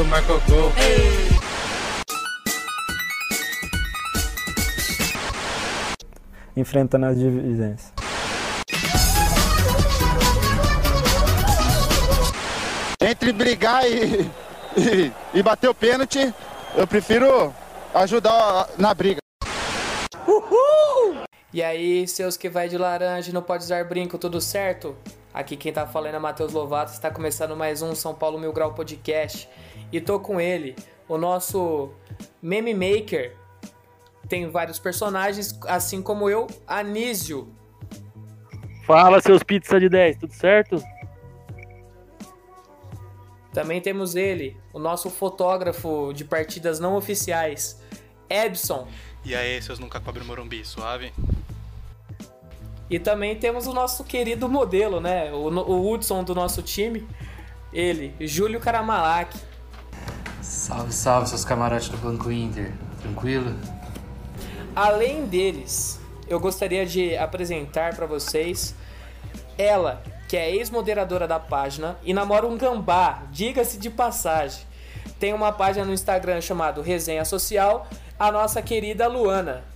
Pato marcou gol. enfrentando as divisões. Entre brigar e, e, e bater o pênalti, eu prefiro ajudar na briga. E aí, seus que vai de laranja não pode usar brinco, tudo certo? Aqui quem tá falando é Matheus Lovato, está começando mais um São Paulo Mil Grau Podcast. E tô com ele, o nosso meme maker. Tem vários personagens, assim como eu, Anísio. Fala, seus pizza de 10, tudo certo? Também temos ele, o nosso fotógrafo de partidas não oficiais, Ebson. E aí, seus nunca cobrem Morumbi, suave? E também temos o nosso querido modelo, né? O, o Hudson do nosso time. Ele, Júlio Caramalak. Salve, salve, seus camarotes do Banco Inter. Tranquilo? Além deles, eu gostaria de apresentar para vocês ela, que é ex-moderadora da página e namora um gambá, diga-se de passagem. Tem uma página no Instagram chamado Resenha Social, a nossa querida Luana.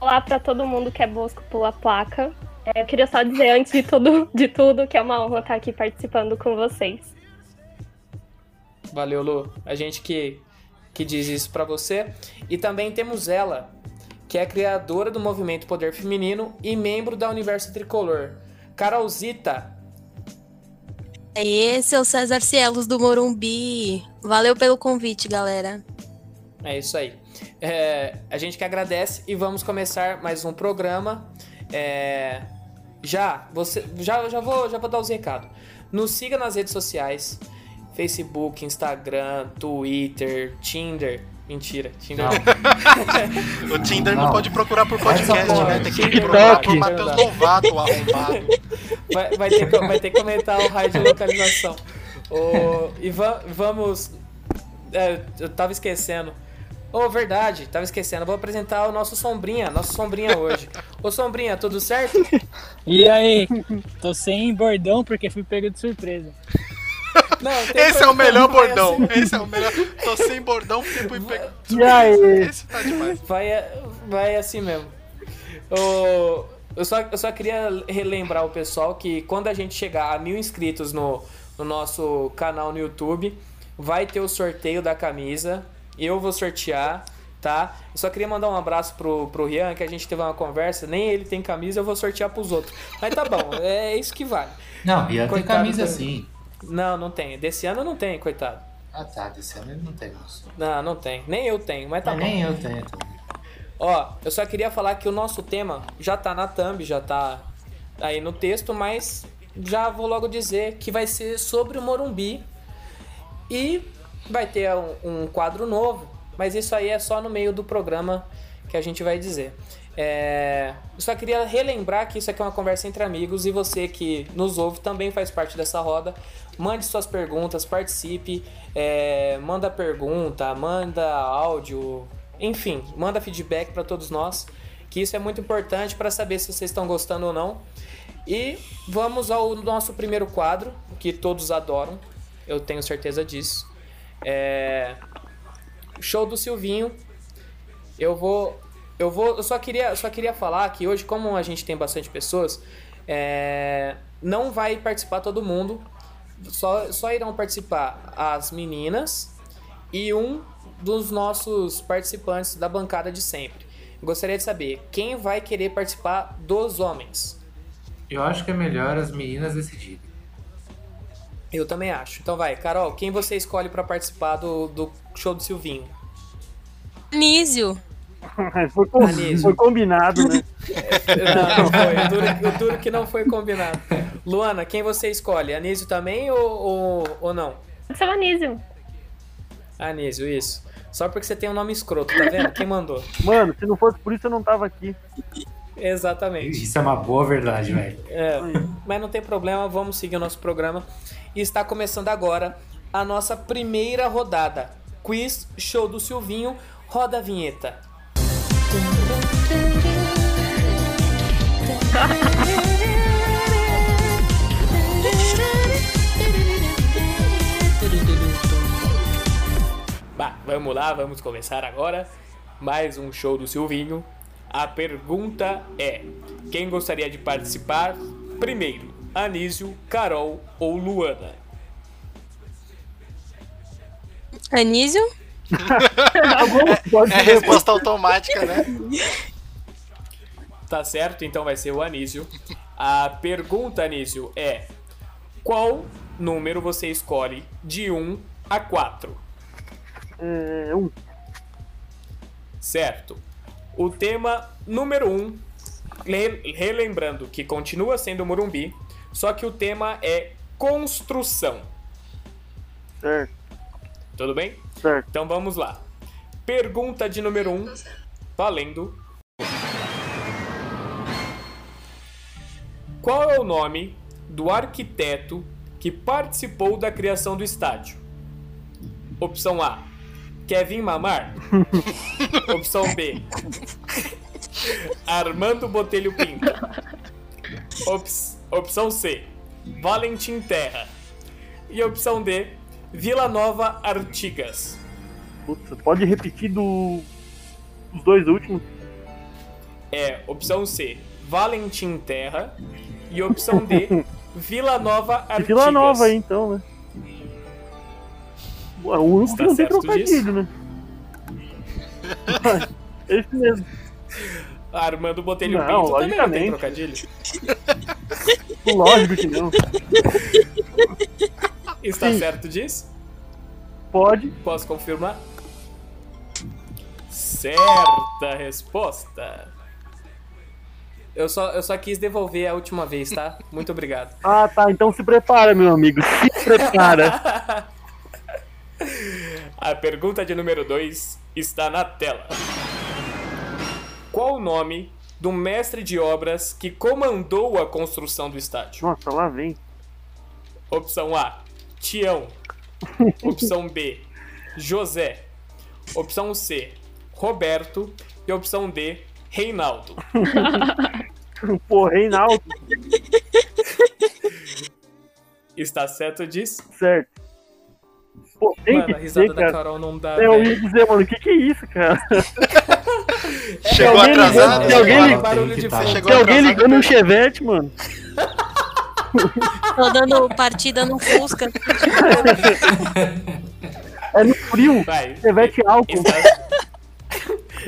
Olá para todo mundo que é Bosco pela placa. É, eu queria só dizer antes de tudo, de tudo que é uma honra estar aqui participando com vocês. Valeu, Lu. A gente que, que diz isso para você. E também temos ela, que é criadora do movimento Poder Feminino e membro da Universo Tricolor. Carolzita. Esse é o César Cielos do Morumbi. Valeu pelo convite, galera. É isso aí. É, a gente que agradece e vamos começar mais um programa. É, já, você, já, já vou, já vou dar os recados. Nos siga nas redes sociais: Facebook, Instagram, Twitter, Tinder. Mentira, Tinder não. o Tinder não. não. pode procurar por podcast, né? Tem que Tinder procurar por Matheus Lovato, arrombado. Vai, vai, ter que, vai ter que comentar o raio de localização. O, e va vamos. É, eu tava esquecendo. Oh, verdade, tava esquecendo. Vou apresentar o nosso Sombrinha, nosso Sombrinha hoje. Ô Sombrinha, tudo certo? E aí? Tô sem bordão porque fui pego de surpresa. Não, Esse é o melhor bordão. Assim. Esse é o melhor. Tô sem bordão porque fui pego de surpresa. E aí? Esse tá demais. Vai, vai assim mesmo. Oh, eu, só, eu só queria relembrar o pessoal que quando a gente chegar a mil inscritos no, no nosso canal no YouTube, vai ter o sorteio da camisa eu vou sortear, tá? Eu só queria mandar um abraço pro, pro Rian, que a gente teve uma conversa. Nem ele tem camisa, eu vou sortear pros outros. Mas tá bom, é isso que vale. Não, Rian coitado tem camisa do... sim. Não, não tem. Desse ano não tem, coitado. Ah tá, desse ano ele não tem. Não, não tem. Nem eu tenho, mas tá é, bom. Nem eu tenho. Ó, eu só queria falar que o nosso tema já tá na thumb, já tá aí no texto, mas já vou logo dizer que vai ser sobre o Morumbi. E vai ter um, um, quadro novo, mas isso aí é só no meio do programa que a gente vai dizer. É, eu só queria relembrar que isso aqui é uma conversa entre amigos e você que nos ouve também faz parte dessa roda. Mande suas perguntas, participe, é, manda pergunta, manda áudio, enfim, manda feedback para todos nós, que isso é muito importante para saber se vocês estão gostando ou não. E vamos ao nosso primeiro quadro, que todos adoram, eu tenho certeza disso. É... Show do Silvinho. Eu vou. Eu vou. Eu só queria, só queria falar que hoje, como a gente tem bastante pessoas, é... não vai participar todo mundo. Só, só irão participar as meninas e um dos nossos participantes da bancada de sempre. Gostaria de saber quem vai querer participar dos homens. Eu acho que é melhor as meninas decidirem. Eu também acho. Então vai, Carol, quem você escolhe para participar do, do show do Silvinho? Anísio. foi, com, foi, combinado, né? não, não foi. O duro, o duro, que não foi combinado. Luana, quem você escolhe? Anísio também ou, ou, ou não? Pode ser o Anísio. Anísio, isso. Só porque você tem um nome escroto, tá vendo? Quem mandou? Mano, se não fosse por isso eu não tava aqui. Exatamente. Isso é uma boa verdade, velho. É, mas não tem problema, vamos seguir o nosso programa. E está começando agora a nossa primeira rodada. Quiz Show do Silvinho. Roda a vinheta. Bah, vamos lá, vamos começar agora. Mais um show do Silvinho. A pergunta é: quem gostaria de participar primeiro? Anísio, Carol ou Luana? Anísio? É resposta automática, né? Tá certo, então vai ser o Anísio. A pergunta, Anísio, é: qual número você escolhe de 1 a 4? É, um. Certo. O tema número 1, um, relembrando que continua sendo Morumbi, só que o tema é construção. Certo. Tudo bem? Certo. Então vamos lá. Pergunta de número 1, um, valendo. Qual é o nome do arquiteto que participou da criação do estádio? Opção A: Kevin Mamar. Opção B: Armando Botelho Pinto. Ops, opção C: Valentim Terra. E opção D: Vila Nova Artigas. Putz, pode repetir do... os dois últimos? É, opção C: Valentim Terra. E opção D: Vila Nova Artigas. Vila Nova aí, então, né? O único que não tem trocadilho, né? É isso mesmo. Armando Botelho Não, Pinto também não tem logicamente. trocadilho. Lógico que não. Está Sim. certo disso? Pode. Posso confirmar? Certa resposta. Eu só, eu só quis devolver a última vez, tá? Muito obrigado. Ah, tá. Então se prepara, meu amigo. Se prepara. A pergunta de número 2 está na tela. Qual o nome do mestre de obras que comandou a construção do estádio? Nossa, lá vem. Opção A, Tião. Opção B, José. Opção C, Roberto. E opção D, Reinaldo. Pô, Reinaldo. Está certo disso? Certo. Pô, tem Mano, que a risada dizer, da cara. Carol não dá, É, eu ia dizer, mano, o que que é isso, cara? Chegou alguém atrasado? ligando- tem alguém Chegou- ligando- barulho de fundo. Chegou Tem alguém atrasado. ligando um chevette, mano. Tô dando partida no Fusca. É no frio. Vai. Chevette álcool. Está...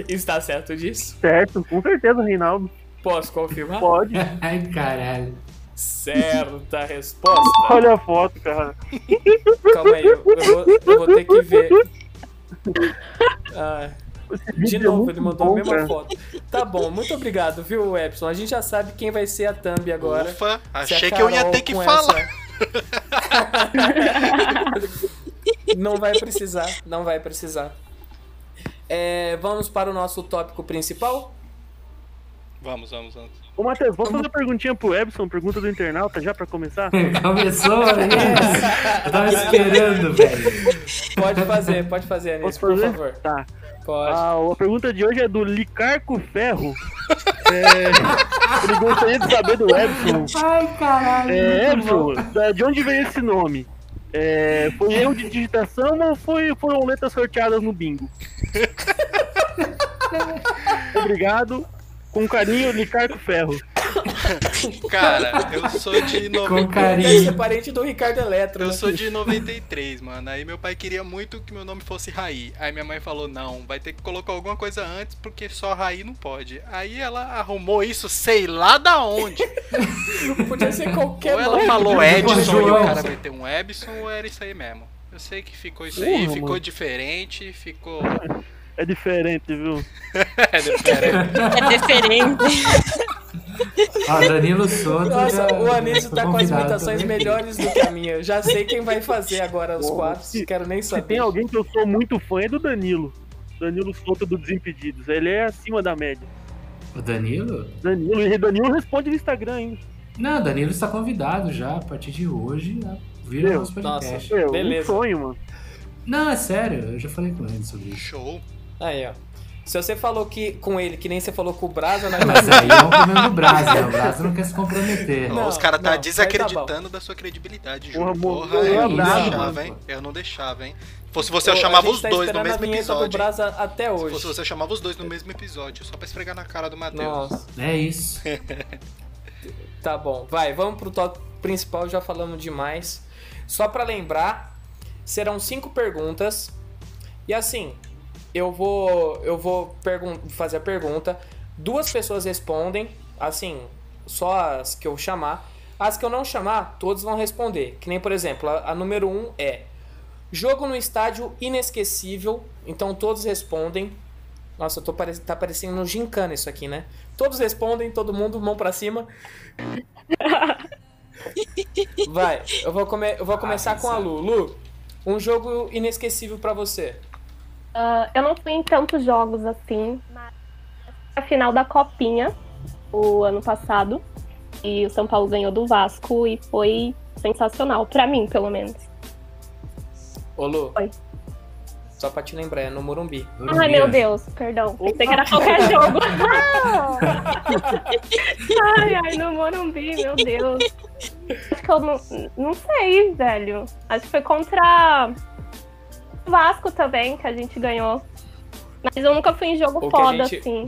Está certo disso? Certo, com certeza, Reinaldo. Posso confirmar? Pode. Ai, caralho. Certa resposta. Olha a foto, cara. Calma aí, eu, eu vou, eu vou ter que ver. Ah, de é novo, ele mandou bom, a mesma cara. foto. Tá bom, muito obrigado, viu, Epson? A gente já sabe quem vai ser a thumb agora. Ufa, achei que eu ia ter que falar. Não vai precisar, não vai precisar. É, vamos para o nosso tópico principal? Vamos, vamos, vamos. Ô, Matheus, vamos fazer uma perguntinha pro Ebson, pergunta do internauta já pra começar? Começou, é. Eu tava esperando, velho. Pode fazer, pode fazer, Anis, por fazer? favor. Tá. Pode. Ah, a pergunta de hoje é do Licarco Ferro. É, ele gostaria de saber do Ebson. Ai, caralho. É. Ebson, de onde veio esse nome? É, foi erro de digitação ou foi, foram letras sorteadas no bingo? Obrigado. Com carinho, Licarco Ferro. Cara, eu sou de Com 90... Deve carinho. ser parente do Ricardo Eletro. Eu né? sou de 93, mano. Aí meu pai queria muito que meu nome fosse Raí. Aí minha mãe falou: não, vai ter que colocar alguma coisa antes, porque só Raí não pode. Aí ela arrumou isso, sei lá da onde. Podia ser qualquer Ou ela nome. falou Edson e o cara meteu um Ebson, ou era isso aí mesmo. Eu sei que ficou isso aí, Porra, ficou mano. diferente, ficou. É diferente, viu? é diferente. É diferente. Ah, Danilo Souto. Nossa, já- o Anísio tá com as imitações melhores do que a minha. Eu Já sei quem vai fazer agora os quatro, quero nem Se saber. tem alguém que eu sou muito fã é do Danilo. Danilo Souto do Desimpedidos. Ele é acima da média. O Danilo? Danilo, e Danilo responde no Instagram ainda. Não, o Danilo está convidado já. A partir de hoje, já vira Meu, nosso podcast. nossa, Meu, Beleza. um sonho, mano. Não, é sério. Eu já falei com ele sobre isso. Show. Aí, ó. Se você falou que com ele, que nem você falou com o Brasa, nós Mas aí é um problema do Brasa, né? O Brasa não quer se comprometer. Não, Os caras não, tá vai desacreditando da sua credibilidade, Porra, Júlio. mo- Porra, eu eu não abraço, deixava, mano. hein? Eu não deixava, hein? Se fosse você, eu chamava os tá dois no mesmo episódio. do Brasa até Se hoje. fosse você, eu chamava os dois no mesmo episódio, só pra esfregar na cara do Matheus. Nossa, É isso. tá bom. Vai, vamos pro tópico principal, já falamos demais. Só pra lembrar, serão cinco perguntas. E assim, eu vou eu vou fazer a pergunta, duas pessoas respondem, assim, só as que eu chamar. As que eu não chamar, todos vão responder. Que nem, por exemplo, a, a número um é Jogo no estádio inesquecível. Então todos respondem. Nossa, eu tô pare... tá parecendo no gincana isso aqui, né? Todos respondem, todo mundo, mão pra cima. Vai, eu vou, come... eu vou começar com a Lu. Lu, um jogo inesquecível pra você. Ah, eu não fui em tantos jogos assim, mas a final da Copinha, o ano passado, e o São Paulo ganhou do Vasco e foi sensacional, pra mim, pelo menos. Ô, Lu. Oi. Só pra te lembrar, é no Morumbi. Ai, meu Deus, perdão. Pensei que era qualquer jogo. ai, ai, no Morumbi, meu Deus. Acho que eu não, não sei, velho. Acho que foi contra Vasco também, que a gente ganhou. Mas eu nunca fui em jogo O foda, gente- assim.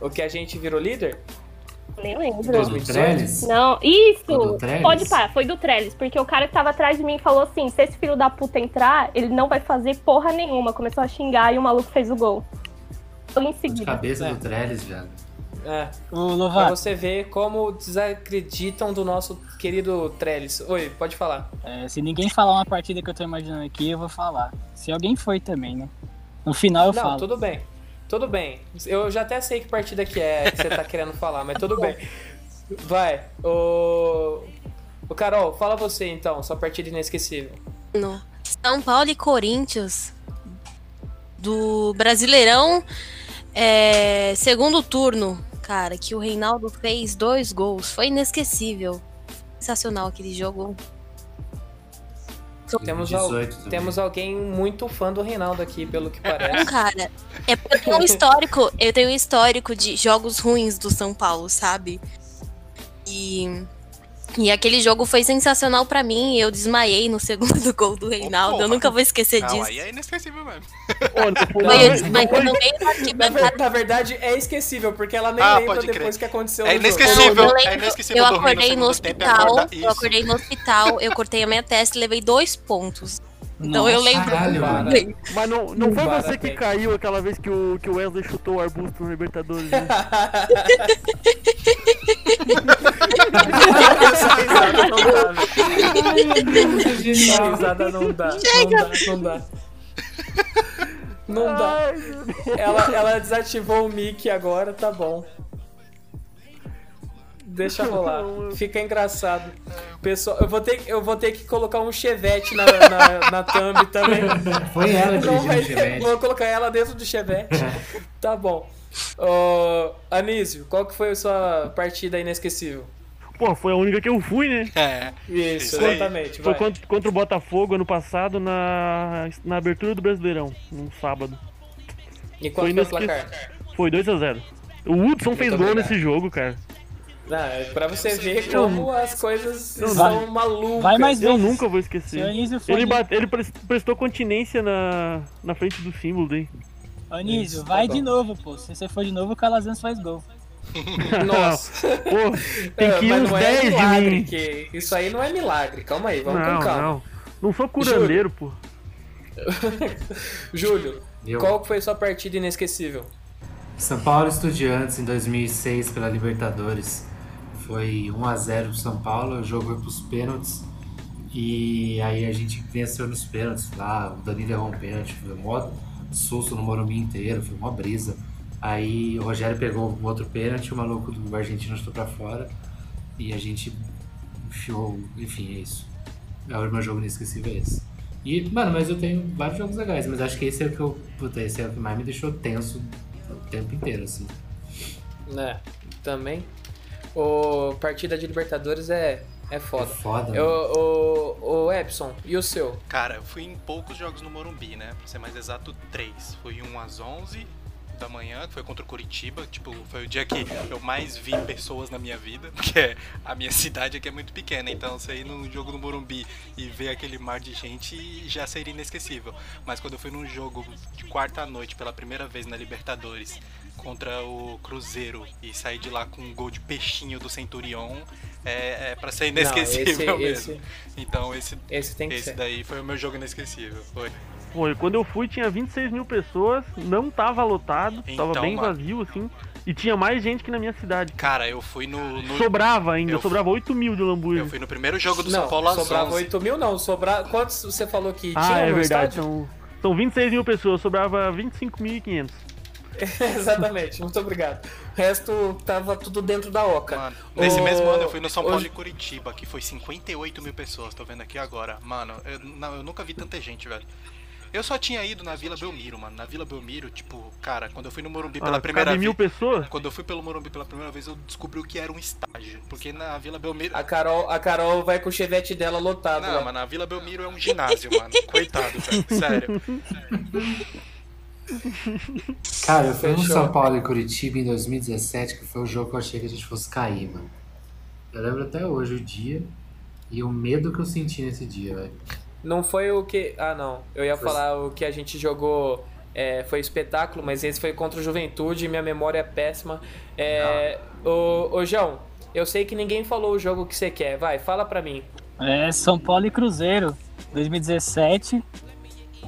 O que a gente virou líder? Nem lembro. 2018? Trellis? Não, isso! Foi do Trellis? Pode parar, foi do Trellis, porque o cara que tava atrás de mim falou assim: se esse filho da puta entrar, ele não vai fazer porra nenhuma. Começou a xingar e o maluco fez o gol. Logo em seguida. Cabeça É. do Trellis, velho. É. Pra Lovato, você ver como desacreditam do nosso querido Trellis. Oi, pode falar. é, se ninguém falar uma partida que eu tô imaginando aqui, eu vou falar. Se alguém foi também, né? No final eu Não, falo. tudo bem. Tudo bem. Eu já até sei que partida que é que você tá querendo falar, mas tudo bem. Vai. O... o Carol, fala você então, sua partida inesquecível. No São Paulo e Corinthians do Brasileirão é, segundo turno, cara, que o Reinaldo fez dois gols, foi inesquecível. Sensacional aquele jogo. Temos, al- 18 também. temos alguém muito fã do Reinaldo aqui, pelo que Não, parece. cara, é porque eu tenho um histórico, eu tenho um histórico de jogos ruins do São Paulo, sabe? E e aquele jogo foi sensacional pra mim, eu desmaiei no segundo gol do Reinaldo, eu nunca vou esquecer Não, disso. aí é inesquecível mesmo. Pô, não eu desmaiei no meio da Na, arquibancada. ver- na verdade, é esquecível, porque ela nem Ah, lembra pode crer. depois que aconteceu É no jogo. inesquecível. Eu, é lembro, inesquecível eu no acordei no tempo e hospital, acordar- eu acordei no hospital, eu cortei a minha testa e levei dois pontos. Então eu lembro. Caralho. Mas não, não foi você que caiu aquela vez que o, que o Wesley chutou o arbusto no Libertadores, né? Essa risada não dá, risada não dá, não dá, não dá. Não. Ela, ela desativou o mic agora, tá bom. Deixa rolar. Fica engraçado. Pessoal, eu vou ter, eu vou ter que colocar um chevette na, na, na thumb também. Foi ela Não dirigindo vai. Vou colocar ela dentro do chevette. Tá bom. Ô, Anísio, qual que foi a sua partida inesquecível? Pô, foi a única que eu fui, né? É. Isso, exatamente. Foi contra, contra o Botafogo ano passado na, na abertura do Brasileirão, num sábado. E qual Foi foi o inesquecível. placar? Foi 2x0. O Hudson fez gol nesse jogo, cara. Não, é pra você ver como as coisas Não, são vai- malucas. vai mais Eu nunca vou esquecer. Ele, bate, ele pres- prestou continência na, na frente do símbolo daí. Anísio, Isso, vai tá de bom. novo, pô. Se você for de novo, o Calazans faz gol. Nossa. Pô, tem É, que ir uns não é 10 de mim. que isso aí não é milagre. Calma aí, vamos Não, com calma. não. Não sou curandeiro, pô. Júlio, Eu. qual foi sua partida inesquecível? São Paulo Estudiantes em 2006 pela Libertadores. Foi 1 a 0 pro São Paulo, o jogo foi pros pênaltis. E aí a gente venceu nos pênaltis lá, o Danilo errou um pênalti, foi um mó susto no Morumbi inteiro, foi uma brisa. Aí o Rogério pegou o outro pênalti, o maluco do argentino chutou pra fora. E a gente enfiou. Enfim, é isso. É o meu jogo inesquecível é esse. E, mano, mas eu tenho vários jogos legais, mas acho que esse é o que eu. Puta, esse é o que mais me deixou tenso o tempo inteiro, assim. né? Também. O partida de Libertadores é, é foda. É foda, Eu, o, o Epson, e o seu? Cara, eu fui em poucos jogos no Morumbi, né? Pra ser mais exato, três. Fui um às 11 da manhã, que foi contra o Curitiba. Tipo, foi o dia que eu mais vi pessoas na minha vida, porque a minha cidade aqui é muito pequena. Então, você ir num jogo no Morumbi e ver aquele mar de gente já seria inesquecível. Mas quando eu fui num jogo de quarta noite pela primeira vez na Libertadores contra o Cruzeiro e sair de lá com um gol de peixinho do Centurion, é, é para ser inesquecível Não, mesmo. esse- Então, esse, Esse tem que esse ser. daí foi o meu jogo inesquecível. Foi. Foi, quando eu fui tinha 26 mil pessoas, não tava lotado, tava Então, bem mano. vazio assim, e tinha mais gente que na minha cidade. Cara, eu fui no. no- Sobrava ainda, eu fui- sobrava 8 mil de lambuja. Eu fui no primeiro jogo do não, São Paulo às sobrava 11. 8 mil, não. Sobra... Quantos você falou que Ah, tinha é no verdade, estádio? são, são 26 mil pessoas, sobrava 25.500. Exatamente, muito obrigado. O resto tava tudo dentro da oca. Mano, nesse Ô, mesmo ano eu fui no São Paulo hoje- e Curitiba, que foi 58 mil pessoas, tô vendo aqui agora. Mano, eu, não, eu nunca vi tanta gente, velho. Eu só tinha ido na Vila Belmiro, mano. Na Vila Belmiro, tipo, cara, quando eu fui no Morumbi pela Ah, primeira vez. mil pessoas? Quando eu fui pelo Morumbi pela primeira vez, eu descobri o que era um estágio. Porque na Vila Belmiro. A Carol, a Carol vai com o chevette dela lotado. Não, lá. mas na Vila Belmiro é um ginásio, mano. Coitado, velho. Sério. Cara, eu fui no. São Paulo e Curitiba em 2017, que foi o jogo que eu achei que a gente fosse cair, mano. Eu lembro até hoje o dia e o medo que eu senti nesse dia, velho. Não foi o que. Ah, não. Eu ia Foi- falar o que a gente jogou. é, foi espetáculo, mas esse foi contra o Juventude e minha memória é péssima. É, ô, ô, João, eu sei que ninguém falou o jogo que você quer. Vai, fala pra mim. É São Paulo e Cruzeiro, 2017.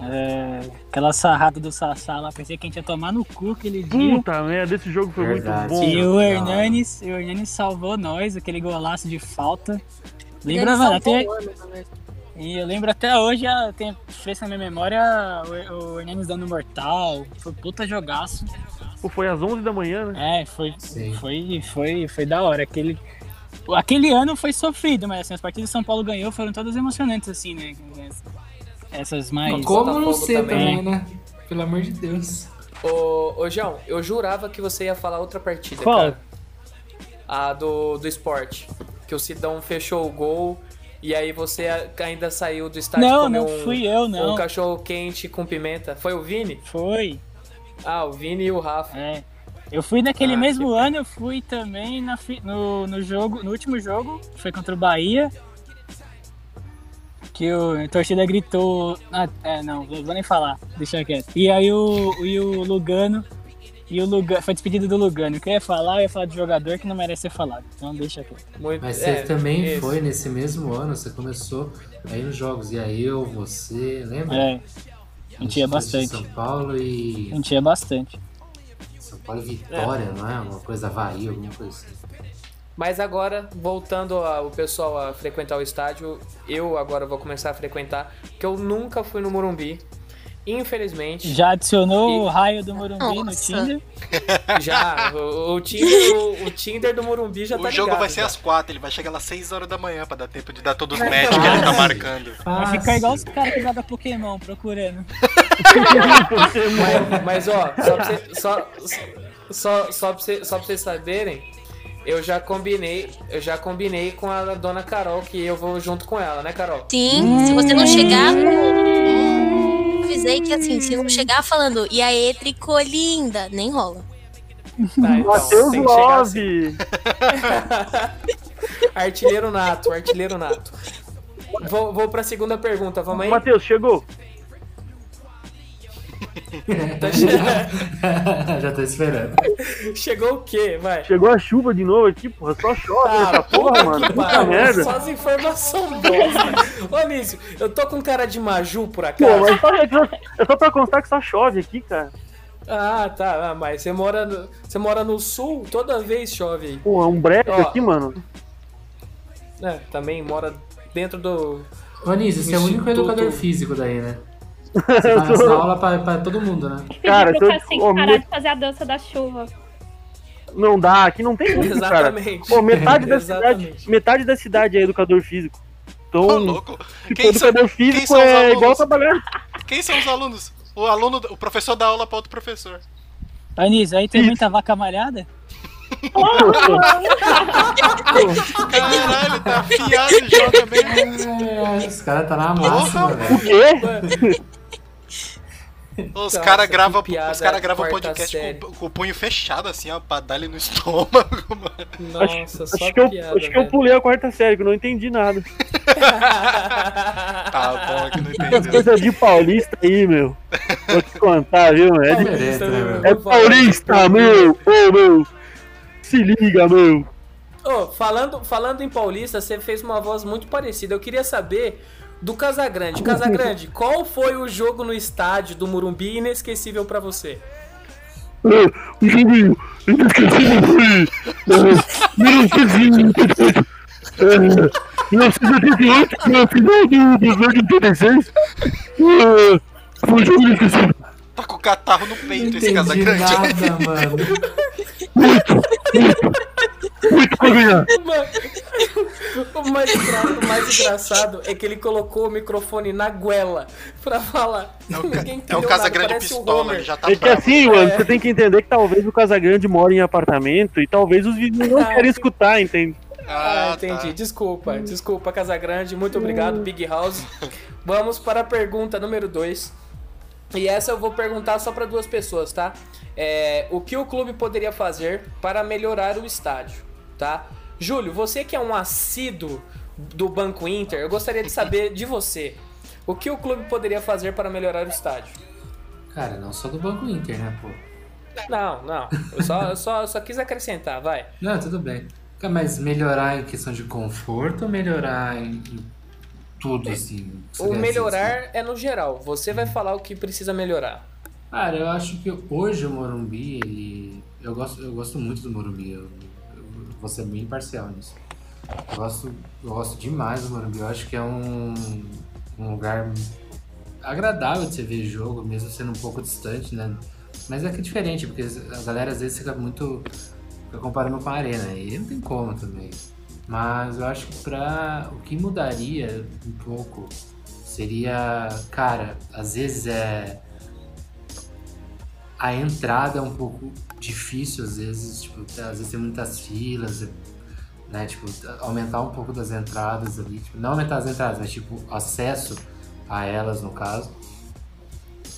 É, aquela sarrada do Sassá lá, pensei que a gente ia tomar no cu aquele dia. Puta merda, esse jogo foi Verdade. muito bom. E o Hernanes, o Hernanes salvou nós, aquele golaço de falta. Lembra, Ele mano, até, verdade. E eu lembro até hoje, tem fresco na minha memória o, o Hernanes dando mortal. Foi puta jogaço. Pô, foi às 11 da manhã, né? É, foi, Sim. foi, foi, foi da hora. Aquele, aquele ano foi sofrido, mas assim, as partidas que São Paulo ganhou foram todas emocionantes, assim, né? Essas mais. Como não ser também. também, né? Pelo amor de Deus. Ô, ô, João, eu jurava que você ia falar outra partida, Qual? cara. A do, do esporte. Que o Sidão fechou o gol e aí você ainda saiu do estádio Não, não um, fui eu, não. um cachorro quente com pimenta. Foi o Vini? Foi. Ah, o Vini e o Rafa. É. Eu fui naquele Ah, mesmo que ano, eu fui também na, no, no jogo, no último jogo, foi contra o Bahia. Que o, a torcida gritou. Ah, é, não, vou vou nem falar, deixa quieto. E aí o, e o Lugano. E o Lugano. Foi despedido do Lugano. O que eu ia falar, eu ia falar de jogador que não merece ser falado. Então deixa quieto. Muito, Mas você é, também esse. foi nesse mesmo ano, você começou aí nos jogos. E aí eu, você, lembra? É. A gente ia bastante. São Paulo e. A gente ia bastante. São Paulo e Vitória, não é? Uma coisa Havaí, alguma coisa assim. Mas agora, voltando a- o pessoal a frequentar o estádio, eu agora vou começar a frequentar, porque eu nunca fui no Morumbi. Infelizmente. Já adicionou E- o raio do Morumbi no Nossa. Tinder? Já, o, o Tinder, o, o Tinder do Morumbi já tá o jogo ligado, vai ser já. às 4, ele vai chegar lá às 6 horas da manhã pra dar tempo de dar todos os matches que ele tá marcando. Vai ficar igual os caras que jogam Pokémon procurando. Mas, mas, ó, só pra, cê- só, só, só, pra cê- só pra vocês saberem, eu já combinei, eu já combinei com a dona Carol que eu vou junto com ela, né, Carol? Sim, se você não chegar. Avisei que assim, se não chegar falando, e aí, tricolinda, nem rola. Tá, então, Matheus assim. Love! Artilheiro nato, artilheiro nato. Vou, vou pra segunda pergunta, vamos aí? Matheus, chegou. Tá che- Já tô esperando. Chegou o quê? Vai. Chegou a chuva de novo aqui, porra. Só chove Ah, essa porra, mano. que Puta pariu, merda. Só as informações bosta. Ô, Nício, eu tô com cara de Maju, por Pô, acaso? mas só, é só- é só pra constar que só chove aqui, cara. Ah, tá. Ah, mas você mora, no, você mora no sul, toda vez chove aí. Porra, um breque Ó. aqui, mano. É, também mora dentro do. Ô, Anísio, você é o único educador físico daí, né? Você tá nessa aula pra, pra todo mundo, né? Cara, Pedir pro eu- Cacique ô, parar me- de fazer a dança da chuva. Não dá, aqui não tem como, cara. Exatamente. Pô, metade da cidade, metade da cidade é educador físico. Então, Ô, louco. tipo, Quem são, educador quem físico são os é alunos? igual trabalhar. Quem são os alunos? O aluno, o professor dá aula pra outro professor. Anísio, aí tem muita vaca malhada? Caralho, tá afiado e joga bem. É, os caras tá na O velho. quê? Os caras gravam os cara quarta podcast com, com o punho fechado, assim, ó, pra dar ele no estômago, mano. Nossa, só Acho que, eu, piada, acho que eu pulei a quarta série, que eu não entendi nada. Tá bom, que não Essas entendeu. coisas de paulista aí, meu. Vou te contar, viu? É, de- Diferente, né, meu? é paulista, meu! Ô, meu! Se liga, meu! Ô, falando, falando em Paulista, você fez uma voz muito parecida. Eu queria saber do Casagrande. Casagrande, qual foi o jogo no estádio do Murumbi inesquecível pra você? É, o jogo inesquecível foi. É, 1988. É, 1988, na final do do jogo de 86. É, foi um jogo inesquecível. Tá com o catarro no peito esse Casagrande. nada, mano. Muito ganhar. O mais, o mais engraçado é que ele colocou o microfone na goela pra falar. É o, ca- é o Casagrande pistola, Homer. ele já tá É que bravo. assim, mano, você tem que entender que talvez o Casagrande mora em apartamento e talvez os vizinhos não querem escutar, entende? Ah, Ah, entendi. tá. Desculpa, desculpa, Casagrande. Muito obrigado, Big House. Vamos para a pergunta número 2. E essa eu vou perguntar só para duas pessoas, tá? É, o que o clube poderia fazer para melhorar o estádio, tá? Júlio, você que é um assíduo do Banco Inter, eu gostaria de saber de você. O que o clube poderia fazer para melhorar o estádio? Cara, não só do Banco Inter, né, pô? Não, não. Eu só, eu só, eu só quis acrescentar, vai. Não, tudo bem. Mas melhorar em questão de conforto ou melhorar em, tudo, assim? O quer melhorar é no geral. Você vai falar o que precisa melhorar. Cara, eu acho que hoje o Morumbi, ele. Eu gosto, eu gosto muito do Morumbi, eu vou ser bem imparcial nisso. Eu gosto, eu gosto demais do Morumbi, eu acho que é um, um lugar agradável de você ver jogo, mesmo sendo um pouco distante, né? Mas é que é diferente, porque a galera às vezes fica muito. fica comparando com a arena, e não tem como também. Mas eu acho que pra. o que mudaria um pouco seria. Cara, às vezes é a entrada é um pouco difícil às vezes, tipo, às vezes tem muitas filas, né, tipo, aumentar um pouco das entradas ali, tipo, não aumentar as entradas, mas tipo, acesso a elas no caso.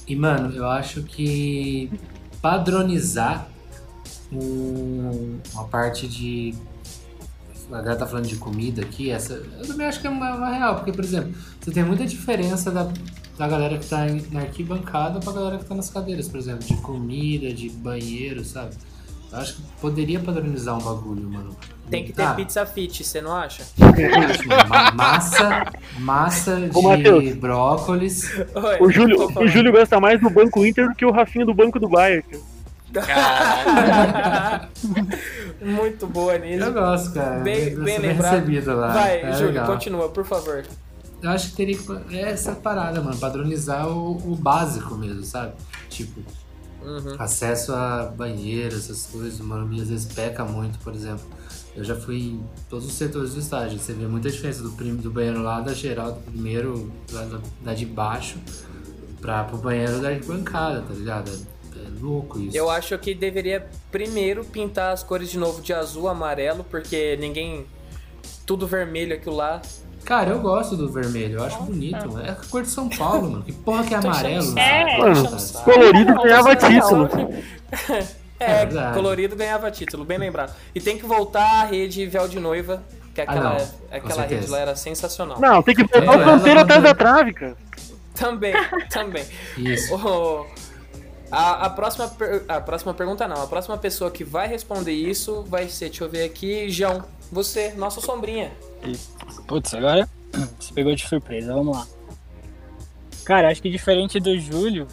E mano, eu acho que padronizar um- uma parte de a galera tá falando de comida aqui, essa eu também acho que é uma, uma real, porque por exemplo, você tem muita diferença da, da galera que tá em- na arquibancada pra galera que tá nas cadeiras, por exemplo, de comida, de banheiro, sabe? Eu acho que poderia padronizar um bagulho, mano. Tem que ter Ah, pizza fit, você não acha? ma- massa, massa Ô, de brócolis. Oi, O Júlio, o. Júlio gosta mais do Banco Inter do que o Rafinha do Banco do Bayern. Muito boa nisso. Eu gosto, cara. Bem, bem sou lembrado. recebido lá. Vai, É Júlio, legal. continua, por favor. Eu acho que teria que. É essa parada, mano. Padronizar o, o básico mesmo, sabe? Tipo, Uhum. acesso a banheiro, essas coisas. O Morumbi às vezes peca muito, por exemplo. Eu já fui em todos os setores do estádio. Você vê muita diferença do, prim, do banheiro lá da geral, do primeiro, lá da, da de baixo, pra, pro banheiro da arquibancada, tá ligado? É, é louco isso. Eu acho que deveria primeiro pintar as cores de novo de azul, amarelo, porque ninguém. Tudo vermelho aquilo lá. Cara, eu gosto do vermelho, eu acho bonito, mano. É a cor de São Paulo, mano. Que porra que é amarelo? enchendo o É. Mano, colorido ganhava título. É, É colorido ganhava título, bem lembrado. E tem que voltar a rede véu de noiva, que aquela, Ah, aquela rede lá era sensacional. Não, tem que É, o canteiro atrás da trave, cara. Também, também. Isso. O- a, a, próxima, per- a próxima pergunta não, a próxima pessoa que vai responder isso vai ser, deixa eu ver aqui, João. Você, nossa sombrinha. Putz, agora você pegou de surpresa, vamos lá. Cara, acho que diferente do Júlio,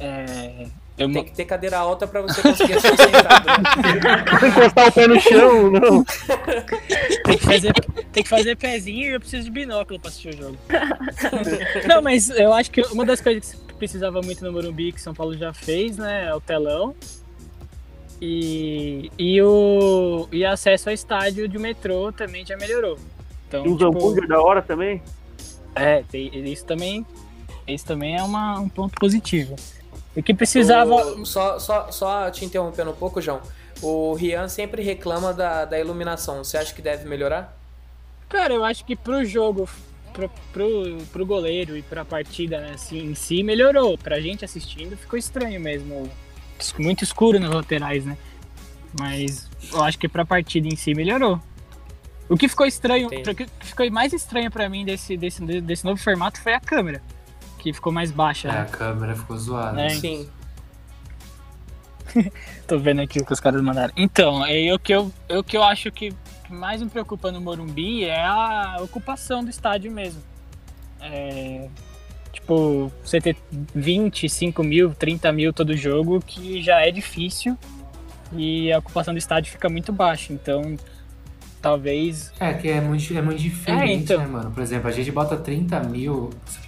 é, Eu Tem que ter cadeira alta pra você conseguir assistir sentado. Né? Encostar o pé no chão, não. Tem que fazer, tem que fazer pezinho e eu preciso de binóculo pra assistir o jogo. Não, mas eu acho que uma das coisas que precisava muito no Morumbi, que São Paulo já fez, né, é o telão. E, e o e acesso ao estádio de metrô também já melhorou. Então, E os tipo, hambúrguer da hora também? é, tem- isso também, isso também é uma, um ponto positivo. O que precisava. O- só, só, só te interrompendo um pouco, João. O Rian sempre reclama da, da iluminação. Você acha que deve melhorar? Cara, eu acho que pro jogo, pro, pro, pro goleiro e pra partida né, assim, em si, melhorou. Pra gente assistindo ficou estranho mesmo. Muito escuro nas laterais, né? Mas eu acho que pra partida em si melhorou. O que ficou estranho, o que ficou mais estranho pra mim desse, desse, desse novo formato foi a câmera. Que ficou mais baixa. É, a né? câmera ficou zoada. É. Sim. Tô vendo aqui o que os caras mandaram. Então, é o que eu, é o que eu acho que mais me preocupa no Morumbi é a ocupação do estádio mesmo. É, tipo, você ter 25 mil, 30 mil todo jogo, que já é difícil e a ocupação do estádio fica muito baixa. Então, talvez. É, que é muito, é muito diferente, É, então. né, mano? Por exemplo, a gente bota 30 mil, se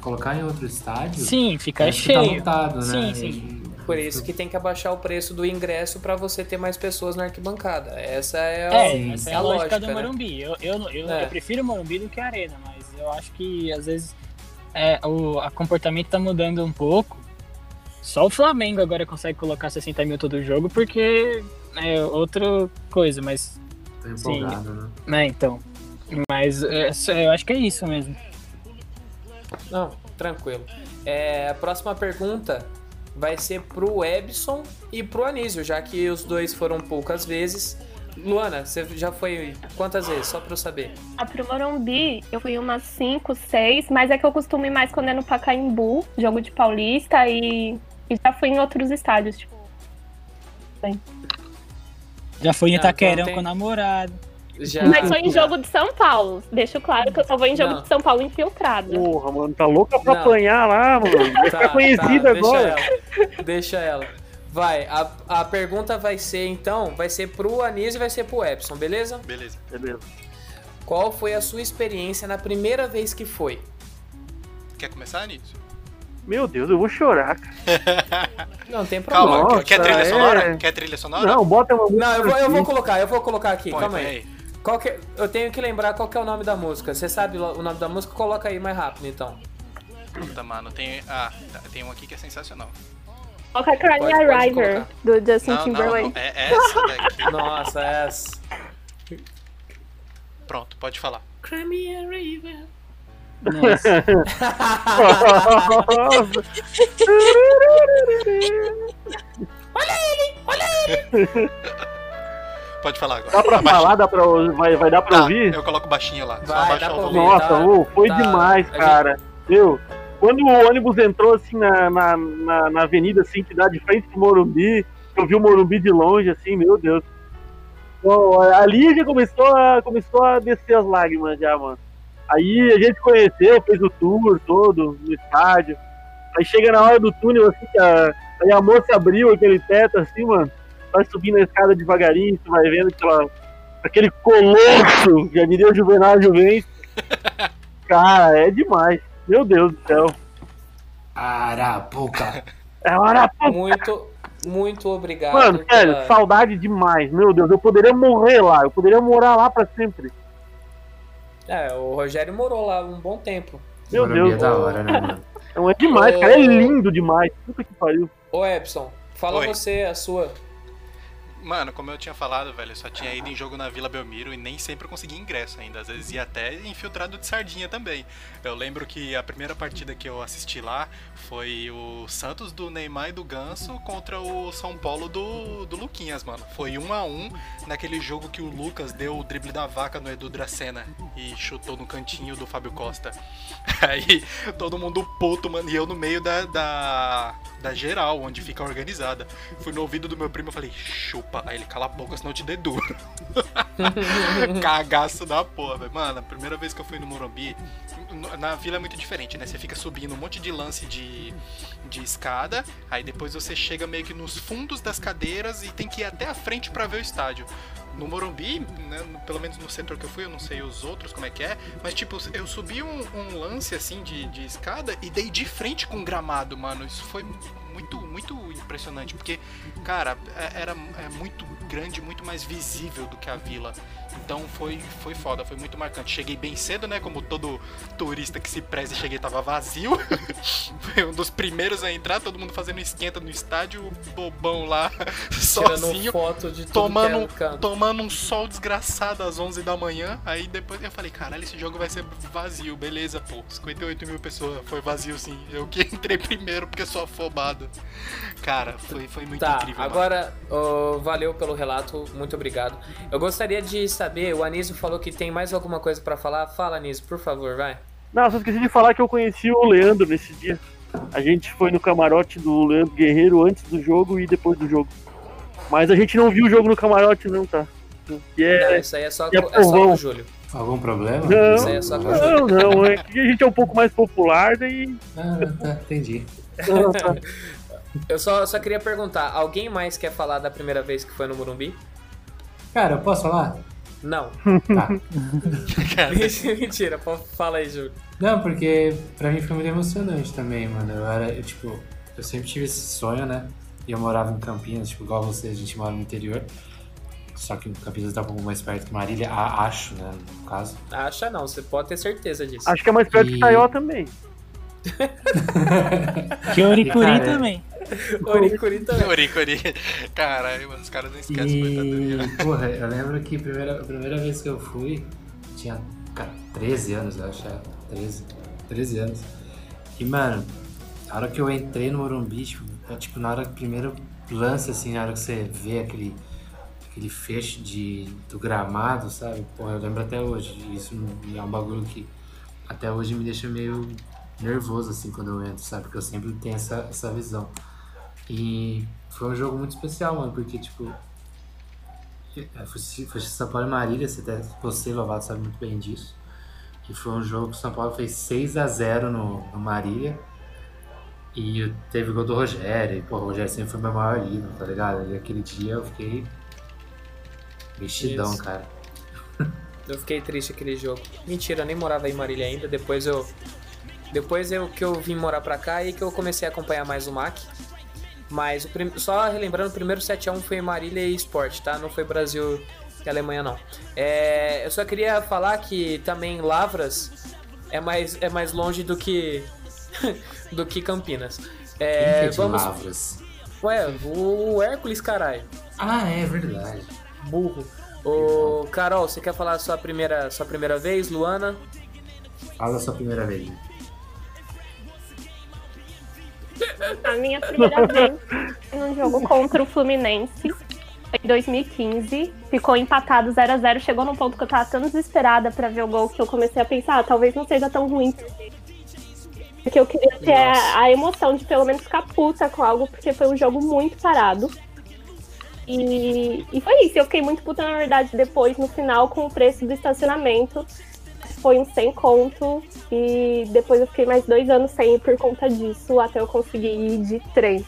colocar em outro estádio. Sim, fica que Tá cheio. lotado, né? Sim, sim. E- Por isso que tem que abaixar o preço do ingresso pra você ter mais pessoas na arquibancada. Essa é, a- É, essa é é a lógica, do né? Morumbi. Eu, eu, eu, É. eu prefiro o Morumbi do que a Arena, mas eu acho que às vezes é, o a comportamento tá mudando um pouco. Só o Flamengo agora consegue colocar 60 mil todo jogo porque é outra coisa, mas. Tô empolgado, né? Né, então. Mas é, eu acho que é isso mesmo. Não, tranquilo. É, a próxima pergunta vai ser pro Ebson e pro Anísio, já que os dois foram poucas vezes. Luana, você já foi quantas vezes? Só pra eu saber. Ah, pro Morumbi, eu fui umas 5, 6, mas é que eu costumo ir mais quando é no Pacaembu, jogo de Paulista, e, e já fui em outros estádios, tipo. Já foi em Ah, então Itaquerão tem- com o namorado. Já... Mas foi em jogo de São Paulo. Deixo claro que eu só vou em jogo Não. de São Paulo infiltrada. Porra, mano, tá louca pra Não. apanhar lá, mano. Vai Tá, ficar conhecida tá, agora. Deixa ela. Deixa ela. Vai, a, a pergunta vai ser então, vai ser pro Anísio e vai ser pro Epson, beleza? Beleza. Beleza. Qual foi a sua experiência na primeira vez que foi? Quer começar, Nito? Meu Deus, eu vou chorar, cara. Não tem problema. Calma, Nossa, quer trilha é. sonora? Quer trilha sonora? Não, bota uma música. Não, eu vou, eu vou colocar, eu vou colocar aqui, Põe, calma põe aí. Qual que, eu tenho que lembrar qual que é o nome da música. Você sabe o nome da música? Coloca aí mais rápido então. Puta, mano, tem. Ah, tá, tem um aqui que é sensacional. Coloca Cry Pode- Me pode a River, colocar. do Justin Não, não, Timberlake. não. É essa daqui. Nossa, essa. Pronto, pode falar. Nossa. Nossa. Pode falar agora. Dá pra Abaixa- falar? Dá pra, vai, vai dar pra Tá, ouvir? eu coloco baixinho lá. Só Vai, abaixar dá o volume. Nossa, tá- ô, foi tá- demais, a gente- cara. Quando o ônibus entrou assim na, na, na, na avenida assim, que dá de frente pro Morumbi, eu vi o Morumbi de longe, assim, meu Deus. Pô, ali já começou a, começou a descer as lágrimas já, mano. Aí a gente conheceu, fez o tour todo no estádio. Aí chega na hora do túnel, assim, que a, aí a moça abriu aquele teto, assim, mano. Vai subindo a escada devagarinho, você vai vendo aquela, aquele colosso, já diria o Juvenal Juventus. Cara, é demais. Meu Deus do céu. Arapuca. É pra... Muito, muito obrigado. Mano, sério, pela- saudade demais. Meu Deus, eu poderia morrer lá. Eu poderia morar lá pra sempre. É, o Rogério morou lá um bom tempo. Meu Deus. é da hora, né, mano? Não é demais, Ô. cara. É lindo demais. Puta que pariu. Ô, Epson, fala Oi. você a sua. Mano, como eu tinha falado, velho, eu só tinha ido em jogo na Vila Belmiro e nem sempre conseguia ingresso ainda. Às vezes ia até infiltrado de sardinha também. Eu lembro que a primeira partida que eu assisti lá foi o Santos do Neymar e do Ganso contra o São Paulo do, do Luquinhas, mano. Foi um a um naquele jogo que o Lucas deu o drible da vaca no Edu Dracena e chutou no cantinho do Fábio Costa. Aí todo mundo puto, mano, e eu no meio da, da, da geral, onde fica organizada. Fui no ouvido do meu primo e falei, chupa. Aí ele cala a boca, senão eu te deduro. Cagaço da porra, velho. Mano, a primeira vez que eu fui no Morumbi, na vila é muito diferente, né? Você fica subindo um monte de lance de, de escada, aí depois você chega meio que nos fundos das cadeiras e tem que ir até a frente pra ver o estádio. No Morumbi, né, pelo menos no setor que eu fui, eu não sei os outros como é que é, mas tipo, eu subi um, um lance assim de, de escada e dei de frente com o gramado, mano. Isso foi muito, muito impressionante, porque, cara, é- era é muito grande, muito mais visível do que a vila. Então foi, foi foda, foi muito marcante. Cheguei bem cedo, né? Como todo turista que se preze, cheguei tava vazio. foi um dos primeiros a entrar, todo mundo fazendo esquenta no estádio, bobão lá, sozinho. Tirando foto de tomando, é tomando um sol desgraçado às 11 da manhã. Aí depois eu falei, caralho, esse jogo vai ser vazio, beleza, pô. 58 mil pessoas, foi vazio sim. Eu que entrei primeiro porque sou afobado. Cara, foi, foi muito Tá, incrível. agora, ô, valeu pelo relato, muito obrigado. Eu gostaria de saber, o Anísio falou que tem mais alguma coisa pra falar. Fala, Anísio, por favor, vai. Não, só esqueci de falar que eu conheci o Leandro nesse dia. A gente foi no camarote do Leandro Guerreiro antes do jogo e depois do jogo. Mas a gente não viu o jogo no camarote, não, tá? Que Não, é. isso aí é só, é com, é só com o Júlio. Algum problema? Não, Isso aí é só com o não, Júlio. não, é que a gente é um pouco mais popular, daí. Ah, tá, entendi. Eu só, só queria perguntar, alguém mais quer falar da primeira vez que foi no Morumbi? Cara, eu posso falar? Não. Tá. Mentira, fala aí, Júlio. Não, porque pra mim foi muito emocionante também, mano. Eu era, eu, tipo, eu sempre tive esse sonho, né? E eu morava em Campinas, tipo, igual você, a gente mora no interior. Só que Campinas tá um pouco mais perto que Marília, a- acho, né, no caso. Acha não, você pode ter certeza disso. Acho que é mais perto E- de Taió também. Que Oricuri Cara, também. Oricuri também. Ori, ori. Caralho, mano, os caras não esquecem, coitado do E, porra, eu lembro que a primeira, a primeira vez que eu fui, tinha ca- 13 anos, eu acho, é, 13, 13 anos. E, mano, a hora que eu entrei no Morumbi, tipo, é, tipo, na hora que primeiro lance, assim, na hora que você vê aquele, aquele fecho de, do gramado, sabe? Porra, eu lembro até hoje. Isso é um bagulho que até hoje me deixa meio nervoso, assim, quando eu entro, sabe? Porque eu sempre tenho essa, essa visão. E foi um jogo muito especial, mano, porque, tipo, é, foi, São Paulo e Marília, você, até, você, Lovato, sabe muito bem disso. E foi um jogo que o São Paulo fez 6 a 0 no, no Marília. E teve gol do Rogério. E, pô, o Rogério sempre foi meu maior ídolo, tá ligado? E aquele dia eu fiquei mexidão, Isso. cara. Eu fiquei triste aquele jogo. Mentira, eu nem morava em Marília ainda. Depois eu. Depois eu que eu vim morar pra cá e que eu comecei a acompanhar mais o MAC. Mas o prim- só relembrando, o primeiro 7x1 foi Marília e Sport, tá? Não foi Brasil e Alemanha, não. É, eu só queria falar que também Lavras é mais, é mais longe do que. do que Campinas. É, Quem que é vamos. Lavras? Ué, o Hércules, caralho. Ah, é verdade. Burro. Ô, Carol, você quer falar a sua primeira, sua primeira vez, Luana? Fala a sua primeira vez. A minha primeira vez num jogo contra o Fluminense. Em 2015. Ficou empatado 0 a 0 Chegou num ponto que eu tava tão desesperada pra ver o gol que eu comecei a pensar, ah, talvez não seja tão ruim. Porque eu queria ter a, a emoção de pelo menos ficar puta com algo, porque foi um jogo muito parado. E, e foi isso. Eu fiquei muito puta, na verdade, depois, no final, com o preço do estacionamento. Foi um 100 conto. E depois eu fiquei mais dois anos sem ir por conta disso, até eu conseguir ir de trem.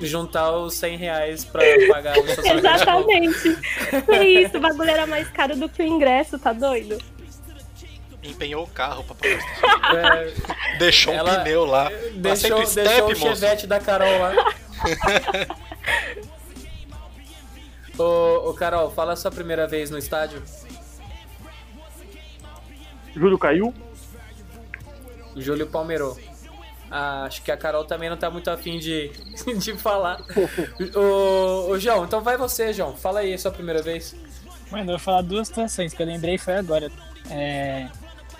Juntar os 100 reais pra pagar o. Exatamente. Foi isso. O bagulho era mais caro do que o ingresso, tá doido? Empenhou o carro pra pagar É, Deixou Ela- um pneu lá. deixou, o deixou step, o moço. chevette da Carol lá. ô, ô, Carol, fala a sua primeira vez no estádio. Júlio caiu. Júlio Palmeirou. Ah, acho que a Carol também não tá muito afim de, de falar. ô, ô, João, então vai você, João. Fala aí a sua primeira vez. Mano, eu vou falar duas situações que eu lembrei foi agora. É,